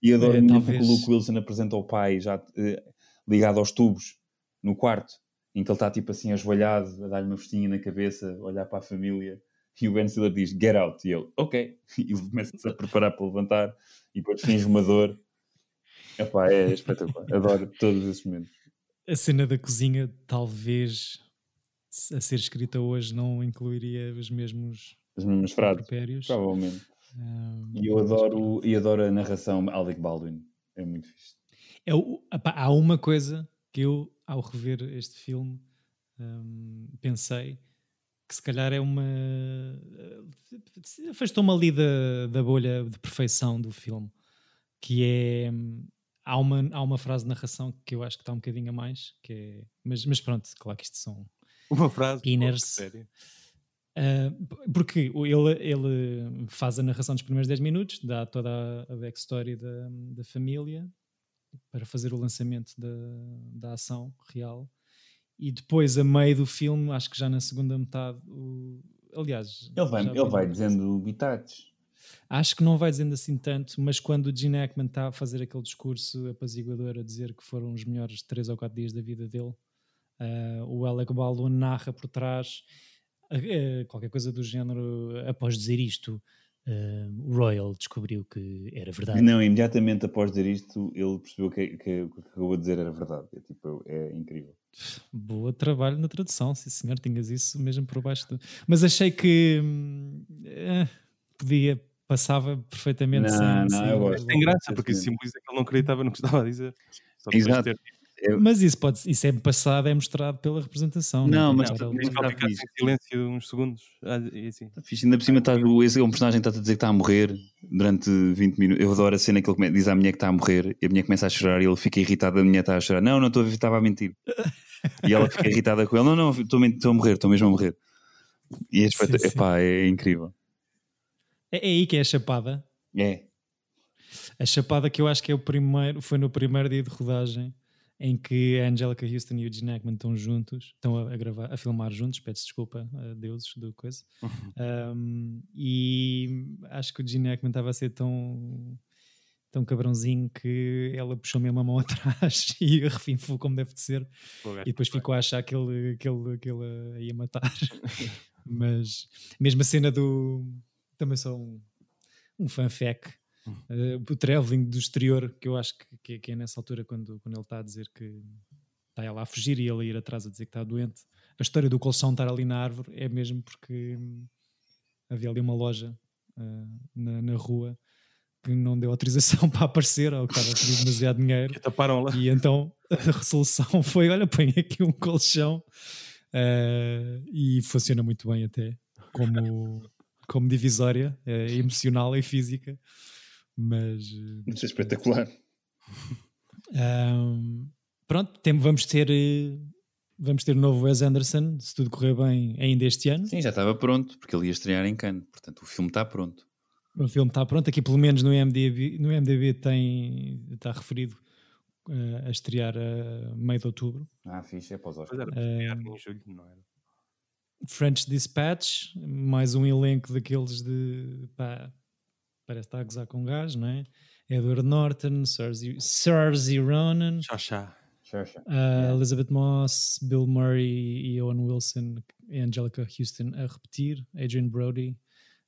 E adoro É, muito talvez- que o Luke Wilson apresenta o pai já eh, ligado aos tubos no quarto, em que ele está tipo assim ajoelhado, a dar-lhe uma festinha na cabeça, a olhar para a família. E o Ben Stiller diz, get out. E ele, ok. E começa-se a preparar para levantar e depois finge uma dor. Epá, é espetacular. Adoro todos esses momentos. A cena da cozinha, talvez a ser escrita hoje, não incluiria os mesmos As mesmas frases, provavelmente. Ah, E eu adoro, e adoro a narração Alec Baldwin. É muito fixe. É o- epá, há uma coisa que eu, ao rever este filme, hum, pensei que se calhar é uma. Afastou-me ali da, da bolha de perfeição do filme, que é. Há uma, há uma frase de narração que eu acho que está um bocadinho a mais, que é, mas, mas pronto, claro que isto são Uma frase. Inners. sério. Uh, porque o- ele, ele faz a narração dos primeiros 10 minutos, dá toda a, a backstory da, da família para fazer o lançamento da, da ação real. E depois, a meio do filme, acho que já na segunda metade, o- aliás, Ele vai, ele vai dizendo bitates. Acho que não vai dizendo assim tanto, mas quando o Gene Hackman está a fazer aquele discurso apaziguador a dizer que foram os melhores 3 ou 4 dias da vida dele, ah, o Alec Baldwin narra por trás ah, qualquer coisa do género. Após dizer isto, ah, o Royal descobriu que era verdade. Não, imediatamente após dizer isto, ele percebeu que, que, o que acabou de dizer era verdade. É, tipo, é incrível. Boa trabalho na tradução, sim senhor, tinhas isso mesmo por baixo. Do... Mas achei que hum, eh, podia, passava perfeitamente Não, sem. não, sem- eu gosto. Tem graça, porque sim. simboliza que ele não acreditava no que estava a dizer. Só Exato. ter- Eu- Mas isso, pode, isso é passado, é mostrado pela representação. Não, mas tu- estar ali. Tens que ficar em silêncio uns segundos. Ah, e assim. Tá fixe. Ainda por cima, estás, o- esse é um personagem que está a dizer que está a morrer durante 20 minutos. Eu adoro a cena que ele diz à mulher que está a morrer e a mulher começa a chorar e ele fica irritado. A mulher está a chorar. Não, não estou a ver, estava a mentir. E ela fica irritada com ele. Não, não, estou estou a morrer, estou mesmo a morrer. E é, Sim, sim. epá, é incrível. É, é aí que é a chapada. É. A chapada que eu acho que é o primeiro, foi no primeiro dia de rodagem em que a Angelica Houston e o Gene Hackman estão juntos, estão a, a gravar, a filmar juntos, peço desculpa a deuses do coisa. Um, e acho que o Gene Hackman estava a ser tão tão cabrãozinho que ela puxou mesmo a mão atrás e arrefinfou como deve de ser Pô, e depois ficou a achar que ele, que ele, que ele a ia matar. Mas mesmo a cena do. Também só um, um. Uh, o traveling do exterior, que eu acho que, que, é- que é nessa altura quando, quando ele está a dizer que está ela a fugir e ele a ir atrás a dizer que está doente. A história do colchão estar ali na árvore é mesmo porque hum, havia ali uma loja uh, na, na rua que não deu autorização para aparecer ou que estava a pedir demasiado dinheiro. Que taparam lá. E então a resolução foi: olha, põe aqui um colchão eh, e funciona muito bem, até como, como divisória emocional e física. Mas eh, Isso é espetacular. ahm, pronto, tem- vamos ter. eh, Vamos ter o novo Wes Anderson, se tudo correr bem, ainda este ano. Sim, já estava pronto, porque ele ia estrear em Cannes. Portanto, o filme está pronto. O filme está pronto, aqui pelo menos no IMDb, no IMDb tem, está referido eh, a estrear a meio de outubro. Ah, fixe, é para os Oscars. era em julho, não era? French Dispatch, mais um elenco daqueles de pá, parece estar a gozar com gás, não é? Edward Norton, Saoirse Ronan, Chá, chá. Sure, sure. uh, Elizabeth Moss, Bill Murray e Owen Wilson, e Angelica Houston a repetir, Adrian Brody,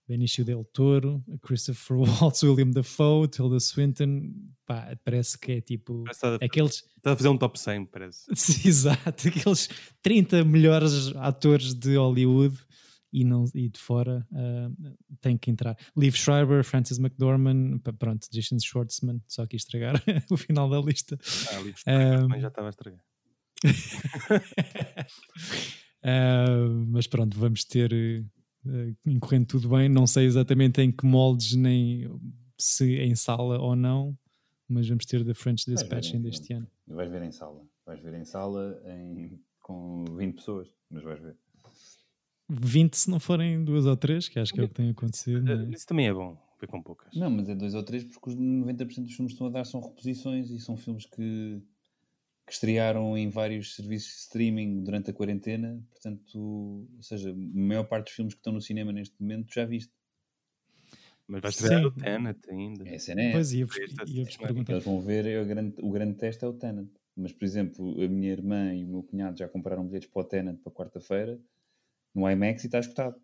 Benicio del Toro, Christopher Waltz, William Dafoe, Tilda Swinton, pá, parece que é tipo Parece está a- aqueles está a fazer um top 100, parece. Exato, aqueles 30 melhores atores de Hollywood e, não, e de fora ah, têm que entrar. Liv Schreiber, Francis McDormand, pronto, Jason Schwartzman, só aqui estragar o final da lista. Ah, livros Um, também já estava a estragar. Ah, mas pronto, vamos ter, uh, incorrendo tudo bem, não sei exatamente em que moldes, nem se em sala ou não, mas vamos ter The French Dispatch ainda este ano. Vais ver em sala. Vais ver em sala em- com 20 pessoas, mas vais ver. 20 se não forem duas ou três, que acho que é o que tem acontecido. Eh, não é? Isso também é bom, ver com poucas. Não, mas é dois ou três porque os 90% dos filmes que estão a dar são reposições e são filmes que, que estrearam em vários serviços de streaming durante a quarentena. Portanto, ou seja, a maior parte dos filmes que estão no cinema neste momento já viste. Mas vais estrear Sim. o Tenet ainda. Essa é Pois ia, ia perguntar. eles vão ver é o grande, o grande teste é o Tenant. Mas, por exemplo, a minha irmã e o meu cunhado já compraram bilhetes para o Tenant para quarta-feira no IMAX e está esgotado.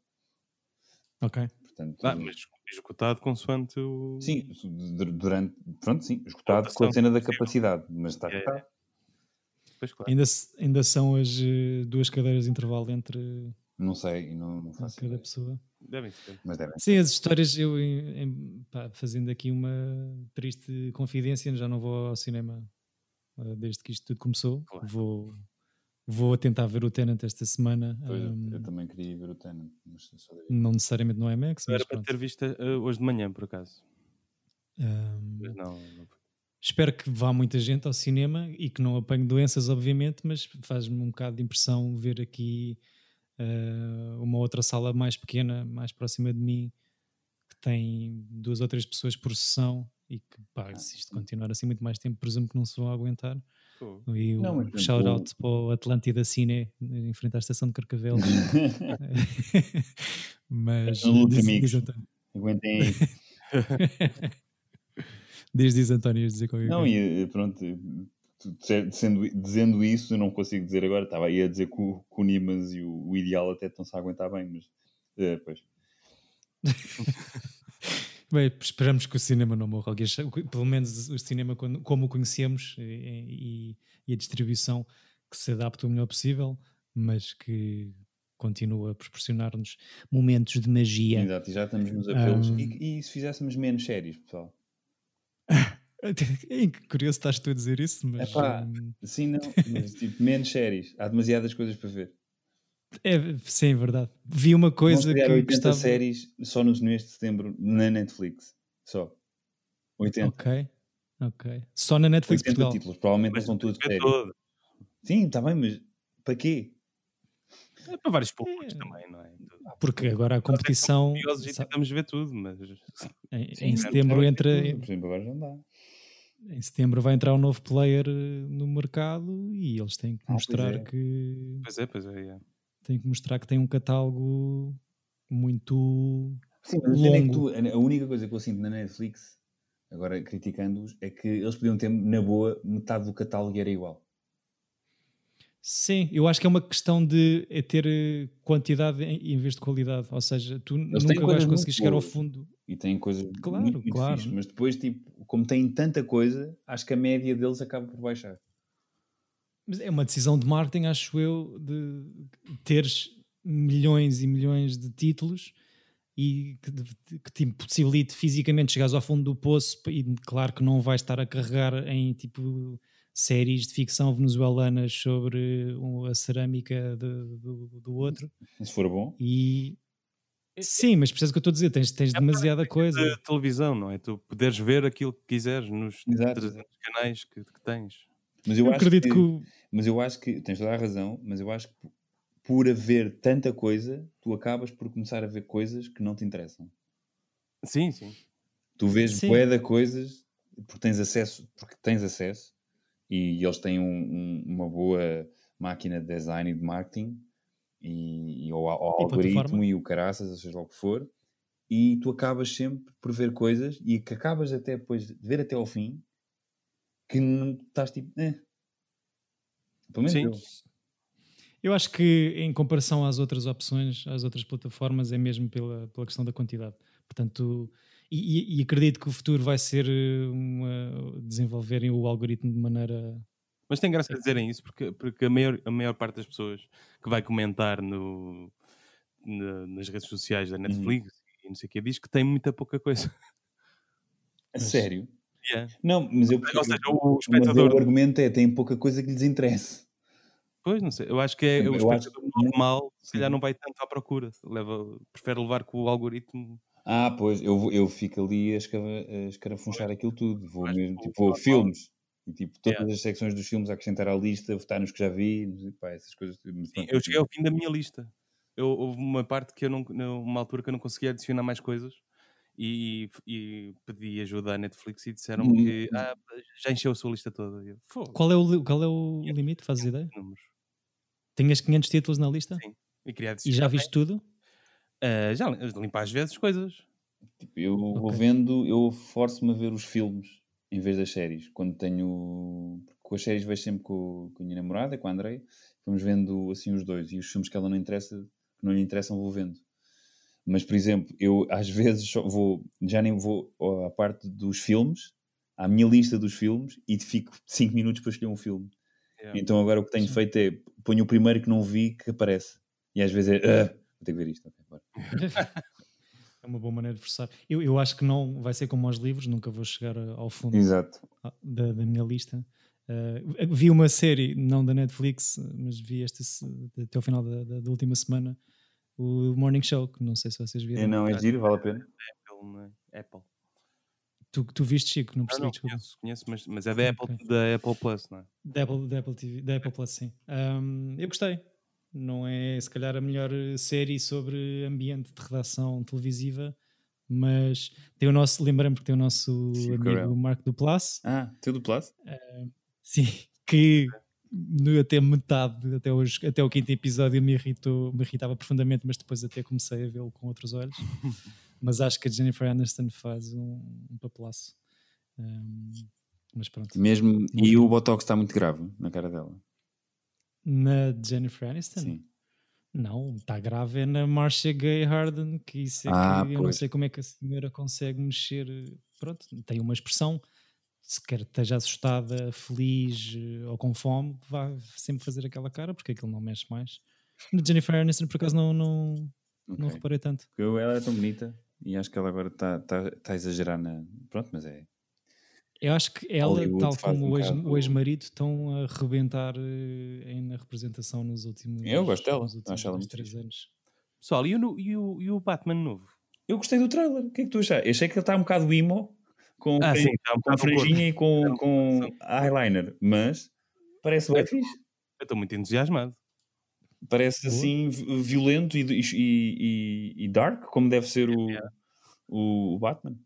Ok. Portanto, Ah, mas esgotado consoante o. sim, du- durante, pronto, sim, esgotado com a cena da capacidade, mas está É. esgotado. Pois claro. Ainda, ainda são as eh, duas cadeiras de intervalo entre Não sei, não, não faço cada ideia, pessoa. Devem ser. mas devem. Sim, as histórias, eu em- em- pá, fazendo aqui uma triste confidência, já não vou ao cinema eh, desde que isto tudo começou. Claro. Vou, vou tentar ver o Tenant esta semana. Pois, eu- ahm, eu também queria ver o Tenant, mas não necessariamente no IMAX, Era para ter visto eh, hoje de manhã, por acaso. Ahm, Mas não, não foi. espero que vá muita gente ao cinema e que não apanhe doenças, obviamente, mas faz-me um bocado de impressão ver aqui ah, uma outra sala mais pequena, mais próxima de mim, tem duas ou três pessoas por sessão e que, pá, se isto continuar assim muito mais tempo, presumo que não se vão aguentar. E Não, o mas, por shout exemplo, out para o Atlântida Cine em frente à estação de Carcavelos. mas Um luto, diz, amigos. diz António, Aguentem aí. diz, diz António, dizer qualquer Não, coisa. e pronto, sendo, dizendo isso, eu não consigo dizer agora. Estava aí a dizer que o, que o Nimas e o, o Ideal até estão-se a aguentar bem, mas eh, pois. Bem, esperamos que o cinema não morra. Pelo menos o cinema como o conhecemos e, e- a distribuição que se adapte o melhor possível, mas que continua a proporcionar-nos momentos de magia. Exato, e já estamos nos apelos. Um, E, e se fizéssemos menos séries, pessoal? É curioso estás tu a dizer isso, mas Epá. Sim, não, mas tipo, menos séries. Há demasiadas coisas para ver. É, sim, é verdade. Vi uma coisa que 80 gostava. séries só no mês de setembro na Netflix. Só. 80. Ok, ok. Só na Netflix 80 Portugal. títulos, provavelmente Mas são todos é séries. todo. Sim, está bem, mas para quê? É para vários públicos É. também, não é? Porque agora a competição Curiosos e sa- tentamos ver tudo, mas em, Sim, em setembro entra. Por exemplo, agora já não dá. Em setembro vai entrar um novo player eh, no mercado e eles têm que Ah, pois mostrar é. que pois é, pois é. Têm que mostrar que tem um catálogo muito Sim, mas cena é que longo. tu- a única coisa que eu sinto na Netflix, agora criticando-os, é que eles podiam ter, na boa, metade do catálogo era igual. Sim, eu acho que é uma questão de é ter eh, quantidade em, em vez de qualidade. Ou seja, tu têm nunca vais conseguir chegar ao boas. fundo. E têm coisas Claro, muito, muito claro. fixe, mas depois, tipo, como têm tanta coisa, acho que a média deles acaba por baixar. Mas é uma decisão de marketing, acho eu, de teres milhões e milhões de títulos e que, te impossibilite fisicamente chegares ao fundo do poço e claro que não vais estar a carregar em tipo séries de ficção venezuelanas sobre a cerâmica de- do, do outro Se for bom, e sim, mas percebes o que eu estou a dizer, tens, tens demasiada coisa. De televisão, não é? Tu poderes ver aquilo que quiseres nos Exato, 300 canais que, que tens. Mas eu, Eu acho acredito que, que Mas eu acho que, tens toda a razão, mas eu acho que por haver tanta coisa, tu acabas por começar a ver coisas que não te interessam. Sim, sim. Tu vês Sim. bué de coisas porque tens acesso, porque tens acesso e eles têm um- um- uma boa máquina de design e de marketing e, e ao E algoritmo e o caraças, seja lá o que for, e tu acabas sempre por ver coisas e que acabas até depois de ver até ao fim que não estás tipo, eh. Pelo menos Sim. eu. Eu acho que em comparação às outras opções, às outras plataformas, é mesmo pela, pela questão da quantidade. Portanto, e, e- acredito que o futuro vai ser eh, uma- desenvolverem o algoritmo de maneira. Mas tem graça dizerem isso porque, porque a, maior, a maior parte das pessoas que vai comentar no, na- nas redes sociais da Netflix e não sei o que diz que tem muita pouca coisa. A sério? Yeah. Não, mas eu Ou seja, o espectador. o argumento é tem pouca coisa que lhes interesse. Pois, não sei. Eu acho que é Eu o acho espectador normal, se calhar não vai tanto à procura. Leva, prefere levar com o algoritmo. Ah, pois, eu, eu fico ali a, escava, a escarafunchar aquilo tudo. Vou Mas mesmo, tipo, vou filmes. E tipo, todas Yeah. as secções dos filmes acrescentar à lista, votar nos que já vi, pá, essas coisas. Sim, eu cheguei ao fim da minha lista. Eu, houve uma parte que eu não- uma altura que eu não conseguia adicionar mais coisas e, e pedi ajuda à Netflix e disseram-me Hum. que ah, já encheu a sua lista toda. Eu, Qual é o, qual é o limite? Fazes ideia? números. Tinhas 500 títulos na lista? Sim. E, E já viste tudo? Ah, já limpar às vezes coisas. Tipo, eu vou Ok. vendo, eu forço-me a ver os filmes em vez das séries. Quando tenho. porque Com as séries vejo sempre com, com a minha namorada, com a Andrei, vamos vendo assim os dois. E os filmes que ela não interessa, que não lhe interessam, vou vendo. Mas, por exemplo, eu às vezes vou, já nem vou à parte dos filmes, à minha lista dos filmes, e fico 5 minutos para escolher um filme. Yeah. Então agora o que tenho Sim. feito é ponho o primeiro que não vi que aparece. E às vezes é. "Ah, vou ter que ver isto. ok, bora." É uma boa maneira de forçar. Eu, eu acho que não vai ser como aos livros, nunca vou chegar ao fundo Exato. da, da minha lista. Uh, vi uma série, não da Netflix, mas vi esta até ao final da, da- da última semana, o Morning Show, que não sei se vocês viram. É, não, é giro, vale a pena. Apple, né? Apple. Tu, tu viste, Chico? Não Ah, percebi, não, desculpa. conheço, conheço, mas, mas é da Apple, Ok. da Apple Plus, não é? Da Apple, da Apple TV, da Apple Plus, sim. Um, eu gostei. Não é se calhar a melhor série sobre ambiente de redação televisiva, mas tem o nosso, lembrando porque tem o nosso Steve amigo Carell. Marco Duplass, Ah, teu do Plus? sim, que até metade, até, hoje, até o quinto episódio me irritou, me irritava profundamente, mas depois até comecei a vê-lo com outros olhos. mas acho que a Jennifer Aniston faz um, um papelaço. Um, mas pronto. Mesmo, e o Botox está muito grave na cara dela. Na Jennifer Aniston? Sim. Não, está grave é na Marcia Gay Harden, que isso é Ah, que eu não pois. sei como é que a senhora consegue mexer. Pronto, tem uma expressão, se quer esteja assustada, feliz eh, ou com fome, vai sempre fazer aquela cara, porque aquilo não mexe mais. Na Jennifer Aniston, por acaso, não, não, não Ok. reparei tanto. Porque ela é tão bonita e acho que ela agora está tá, tá a exagerar na. Pronto, mas é. Eu acho que ela, Hollywood tal como um o ex- ex-marido, estão a rebentar eh, em- na representação nos últimos, Eu gosto dela, nos últimos acho ela muito três anos. Pessoal, e o, e, o, e o Batman novo? Eu gostei do trailer. O que é que tu achaste? Eu achei que ele está um bocado emo, com, Ah, fran- sim, um com bocado franjinha e com, Não, com eyeliner, mas parece bem É. fixe. Eu estou muito entusiasmado. Parece assim vi- violento e, e, e- e dark, como deve ser o, Yeah. o, o Batman.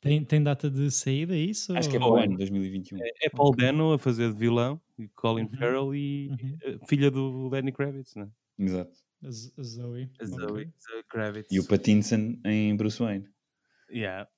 Tem, tem data de saída, é isso? Acho que é para o ano 2021. É Paul Dano a fazer de vilão, e Colin Uhum. Farrell e Uhum. eh, filha do Lenny Kravitz, né? Exato. A a Zoe. A. Zoe, Zoe Kravitz. E o Pattinson em Bruce Wayne. Yeah.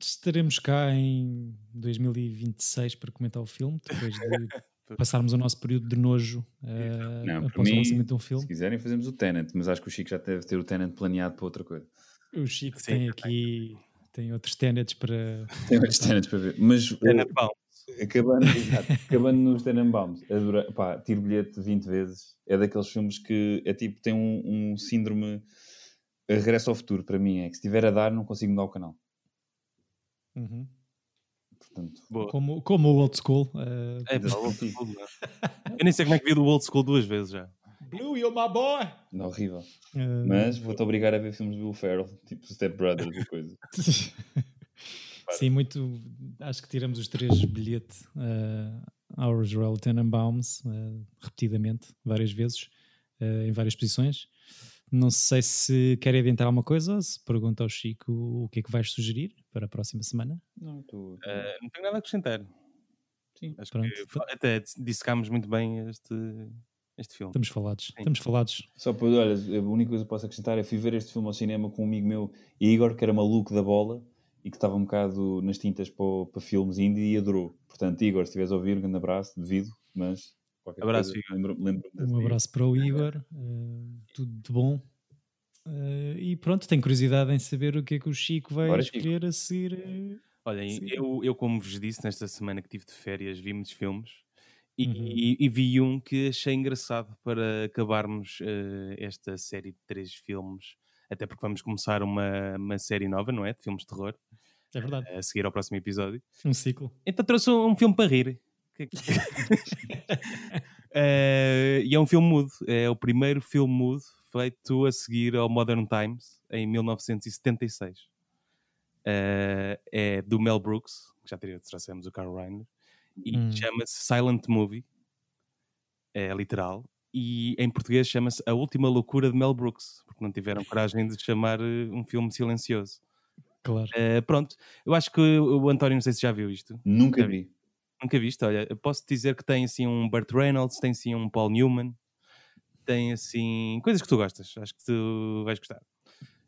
Estaremos cá em 2026 para comentar o filme, depois de passarmos o nosso período de nojo eh, Não, para após o mim, lançamento de um Se filme. quiserem, fazemos o Tenant, mas acho que o Chico já deve ter o Tenant planeado para outra coisa. O Chico Sim, tem eu aqui tem outros tenets para. Tem outros Tenants para ver. Mas eh, acabando, exato, acabando nos Tenenbaums, adora, pá, tiro bilhete 20 vezes. É daqueles filmes que é tipo, tem um, um síndrome regresso ao futuro para mim. É que se estiver a dar, não consigo mudar o canal. Uhum. Portanto. Como, como o old school. eh, É, pá, old school, né? Eu nem sei como é que vi do old school duas vezes já. Blue, you're my boy! não, horrível. Eh, Mas vou-te obrigar a ver filmes do Will Ferrell, tipo Step Brothers e coisa. Sim, muito. Acho que tiramos os três bilhete uh, aos Royal Tenenbaums uh, repetidamente, várias vezes, uh, em várias posições. Não sei se querem adiantar alguma coisa, se pergunta ao Chico o que é que vais sugerir para a próxima semana. Não, estou. Eh, não tenho nada a acrescentar. Sim. Acho Pronto. que até dissecámos muito bem este, este filme. Estamos falados. Estamos falados. Só para, olha, a única coisa que posso acrescentar é fui ver este filme ao cinema com um amigo meu, Igor, que era maluco da bola e que estava um bocado nas tintas para, para filmes indie e adorou. Portanto, Igor, se estiveres a ouvir, um grande abraço, devido, mas qualquer Abraço, coisa, lembro, lembro Um abraço para o Igor. uh, tudo de bom. Uh, e pronto, tenho curiosidade em saber o que é que o Chico vai Bora, Chico. escolher a seguir. uh, Olhem, Sim. eu, eu, como vos disse, nesta semana que tive de férias, vi muitos filmes e, Uhum. e vi um que achei engraçado para acabarmos eh, esta série de três filmes. Até porque vamos começar uma, uma série nova, não é? De filmes de terror, É verdade. a seguir ao próximo episódio. Um ciclo. Então trouxe um filme para rir. Eh, e é um filme mudo. É o primeiro filme mudo feito a seguir ao Modern Times, em 1976. Uh, é do Mel Brooks, que já teria, trouxemos o Carl Reiner, e Hum. chama-se Silent Movie, é literal, e em português chama-se A Última Loucura de Mel Brooks, porque não tiveram coragem de chamar eh, um filme silencioso. Claro. Uh, pronto, eu acho que o António, não sei se já viu isto. Nunca Já vi. Nunca viste, olha, posso dizer que tem assim um Burt Reynolds, tem assim um Paul Newman, tem assim coisas que tu gostas, acho que tu vais gostar.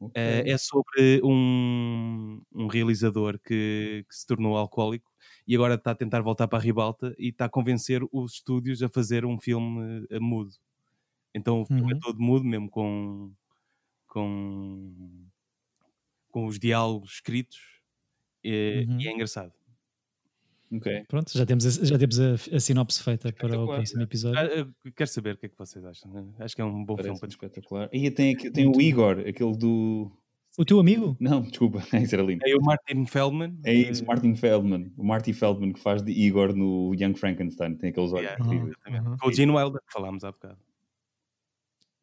Ok. Eh, é sobre um, um realizador que, que se tornou alcoólico e agora está a tentar voltar para a ribalta e está a convencer os estúdios a fazer um filme eh, mudo. Então o filme é Uhum. todo mudo, mesmo com, com, com os diálogos escritos, eh, Uhum. e é engraçado. Ok. Pronto, já temos, a, já temos a, a sinopse feita para o próximo episódio. Ah, quero saber o que é que vocês acham. Acho que é um bom filme Parece para discutir. espetacular. E tem, aqui- tem o Igor, aquele do. O teu amigo? Não, desculpa, isso era lindo. É o Martin Feldman. É isso, Martin Feldman. O Marty Feldman que faz de Igor no Young Frankenstein. Tem aqueles olhos Yeah. incríveis. Uhum. Com o Gene Wilder, que falámos há bocado.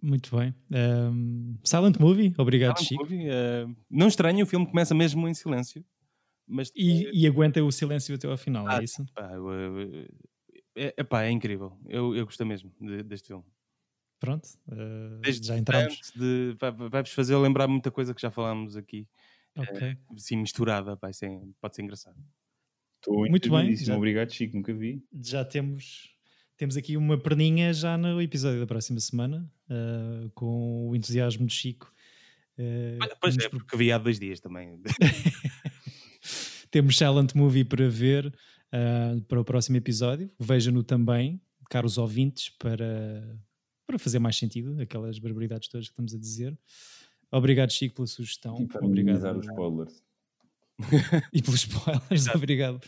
Muito bem. Um, Silent Movie, obrigado, Silent Chico. Movie, eh, não estranho, o filme começa mesmo em silêncio. Mas E, e aguenta o silêncio até ao final, Ah, é isso? pá, eu, eh, é, epá, é incrível. Eu, eu gostei mesmo de- deste filme. Pronto, uh, Desde já entramos. antes de. vai- Vai-vos fazer lembrar muita coisa que já falámos aqui. Ok. Assim, misturada, vai ser, pode ser engraçado. Estou Muito bem, já- Obrigado, Chico. Nunca vi. Já temos, temos aqui uma perninha já no episódio da próxima semana, uh, com o entusiasmo de Chico. Uh, Olha, Pois é, porque vi há dois dias também. Temos Silent Movie para ver ah, para o próximo episódio. Vejam-no também, caros ouvintes, para, para fazer mais sentido aquelas barbaridades todas que estamos a dizer. Obrigado, Chico, pela sugestão. E para Obrigado. minimizar os spoilers. E pelos spoilers. Obrigado.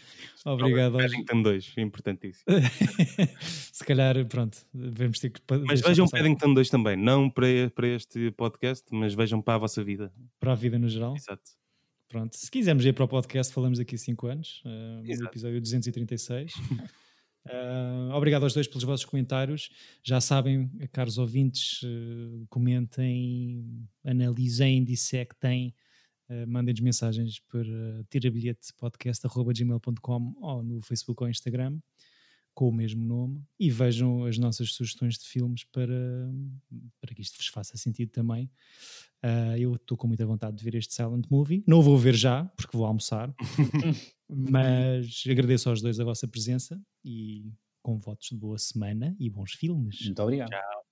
Obrigado. Paddington 2, importantíssimo. Se calhar, pronto, vamos ter que. Mas vejam passar Paddington 2 também, não para, para este podcast, mas vejam para a vossa vida. Para a vida no geral. Exato. Pronto, se quisermos ir para o podcast, falamos aqui 5 anos, uh, no episódio 236. Uh, obrigado aos dois pelos vossos comentários. Já sabem, caros ouvintes, uh, comentem, analisem, dissectem, uh, mandem-nos mensagens para tirabilhetepodcast.gmail.com ou no Facebook ou Instagram com o mesmo nome e vejam as nossas sugestões de filmes para, para que isto vos faça sentido também. Uh, eu estou com muita vontade de ver este silent movie. Não vou ver já, porque vou almoçar, mas agradeço aos dois a vossa presença e com votos de boa semana e bons filmes. Muito obrigado. Tchau.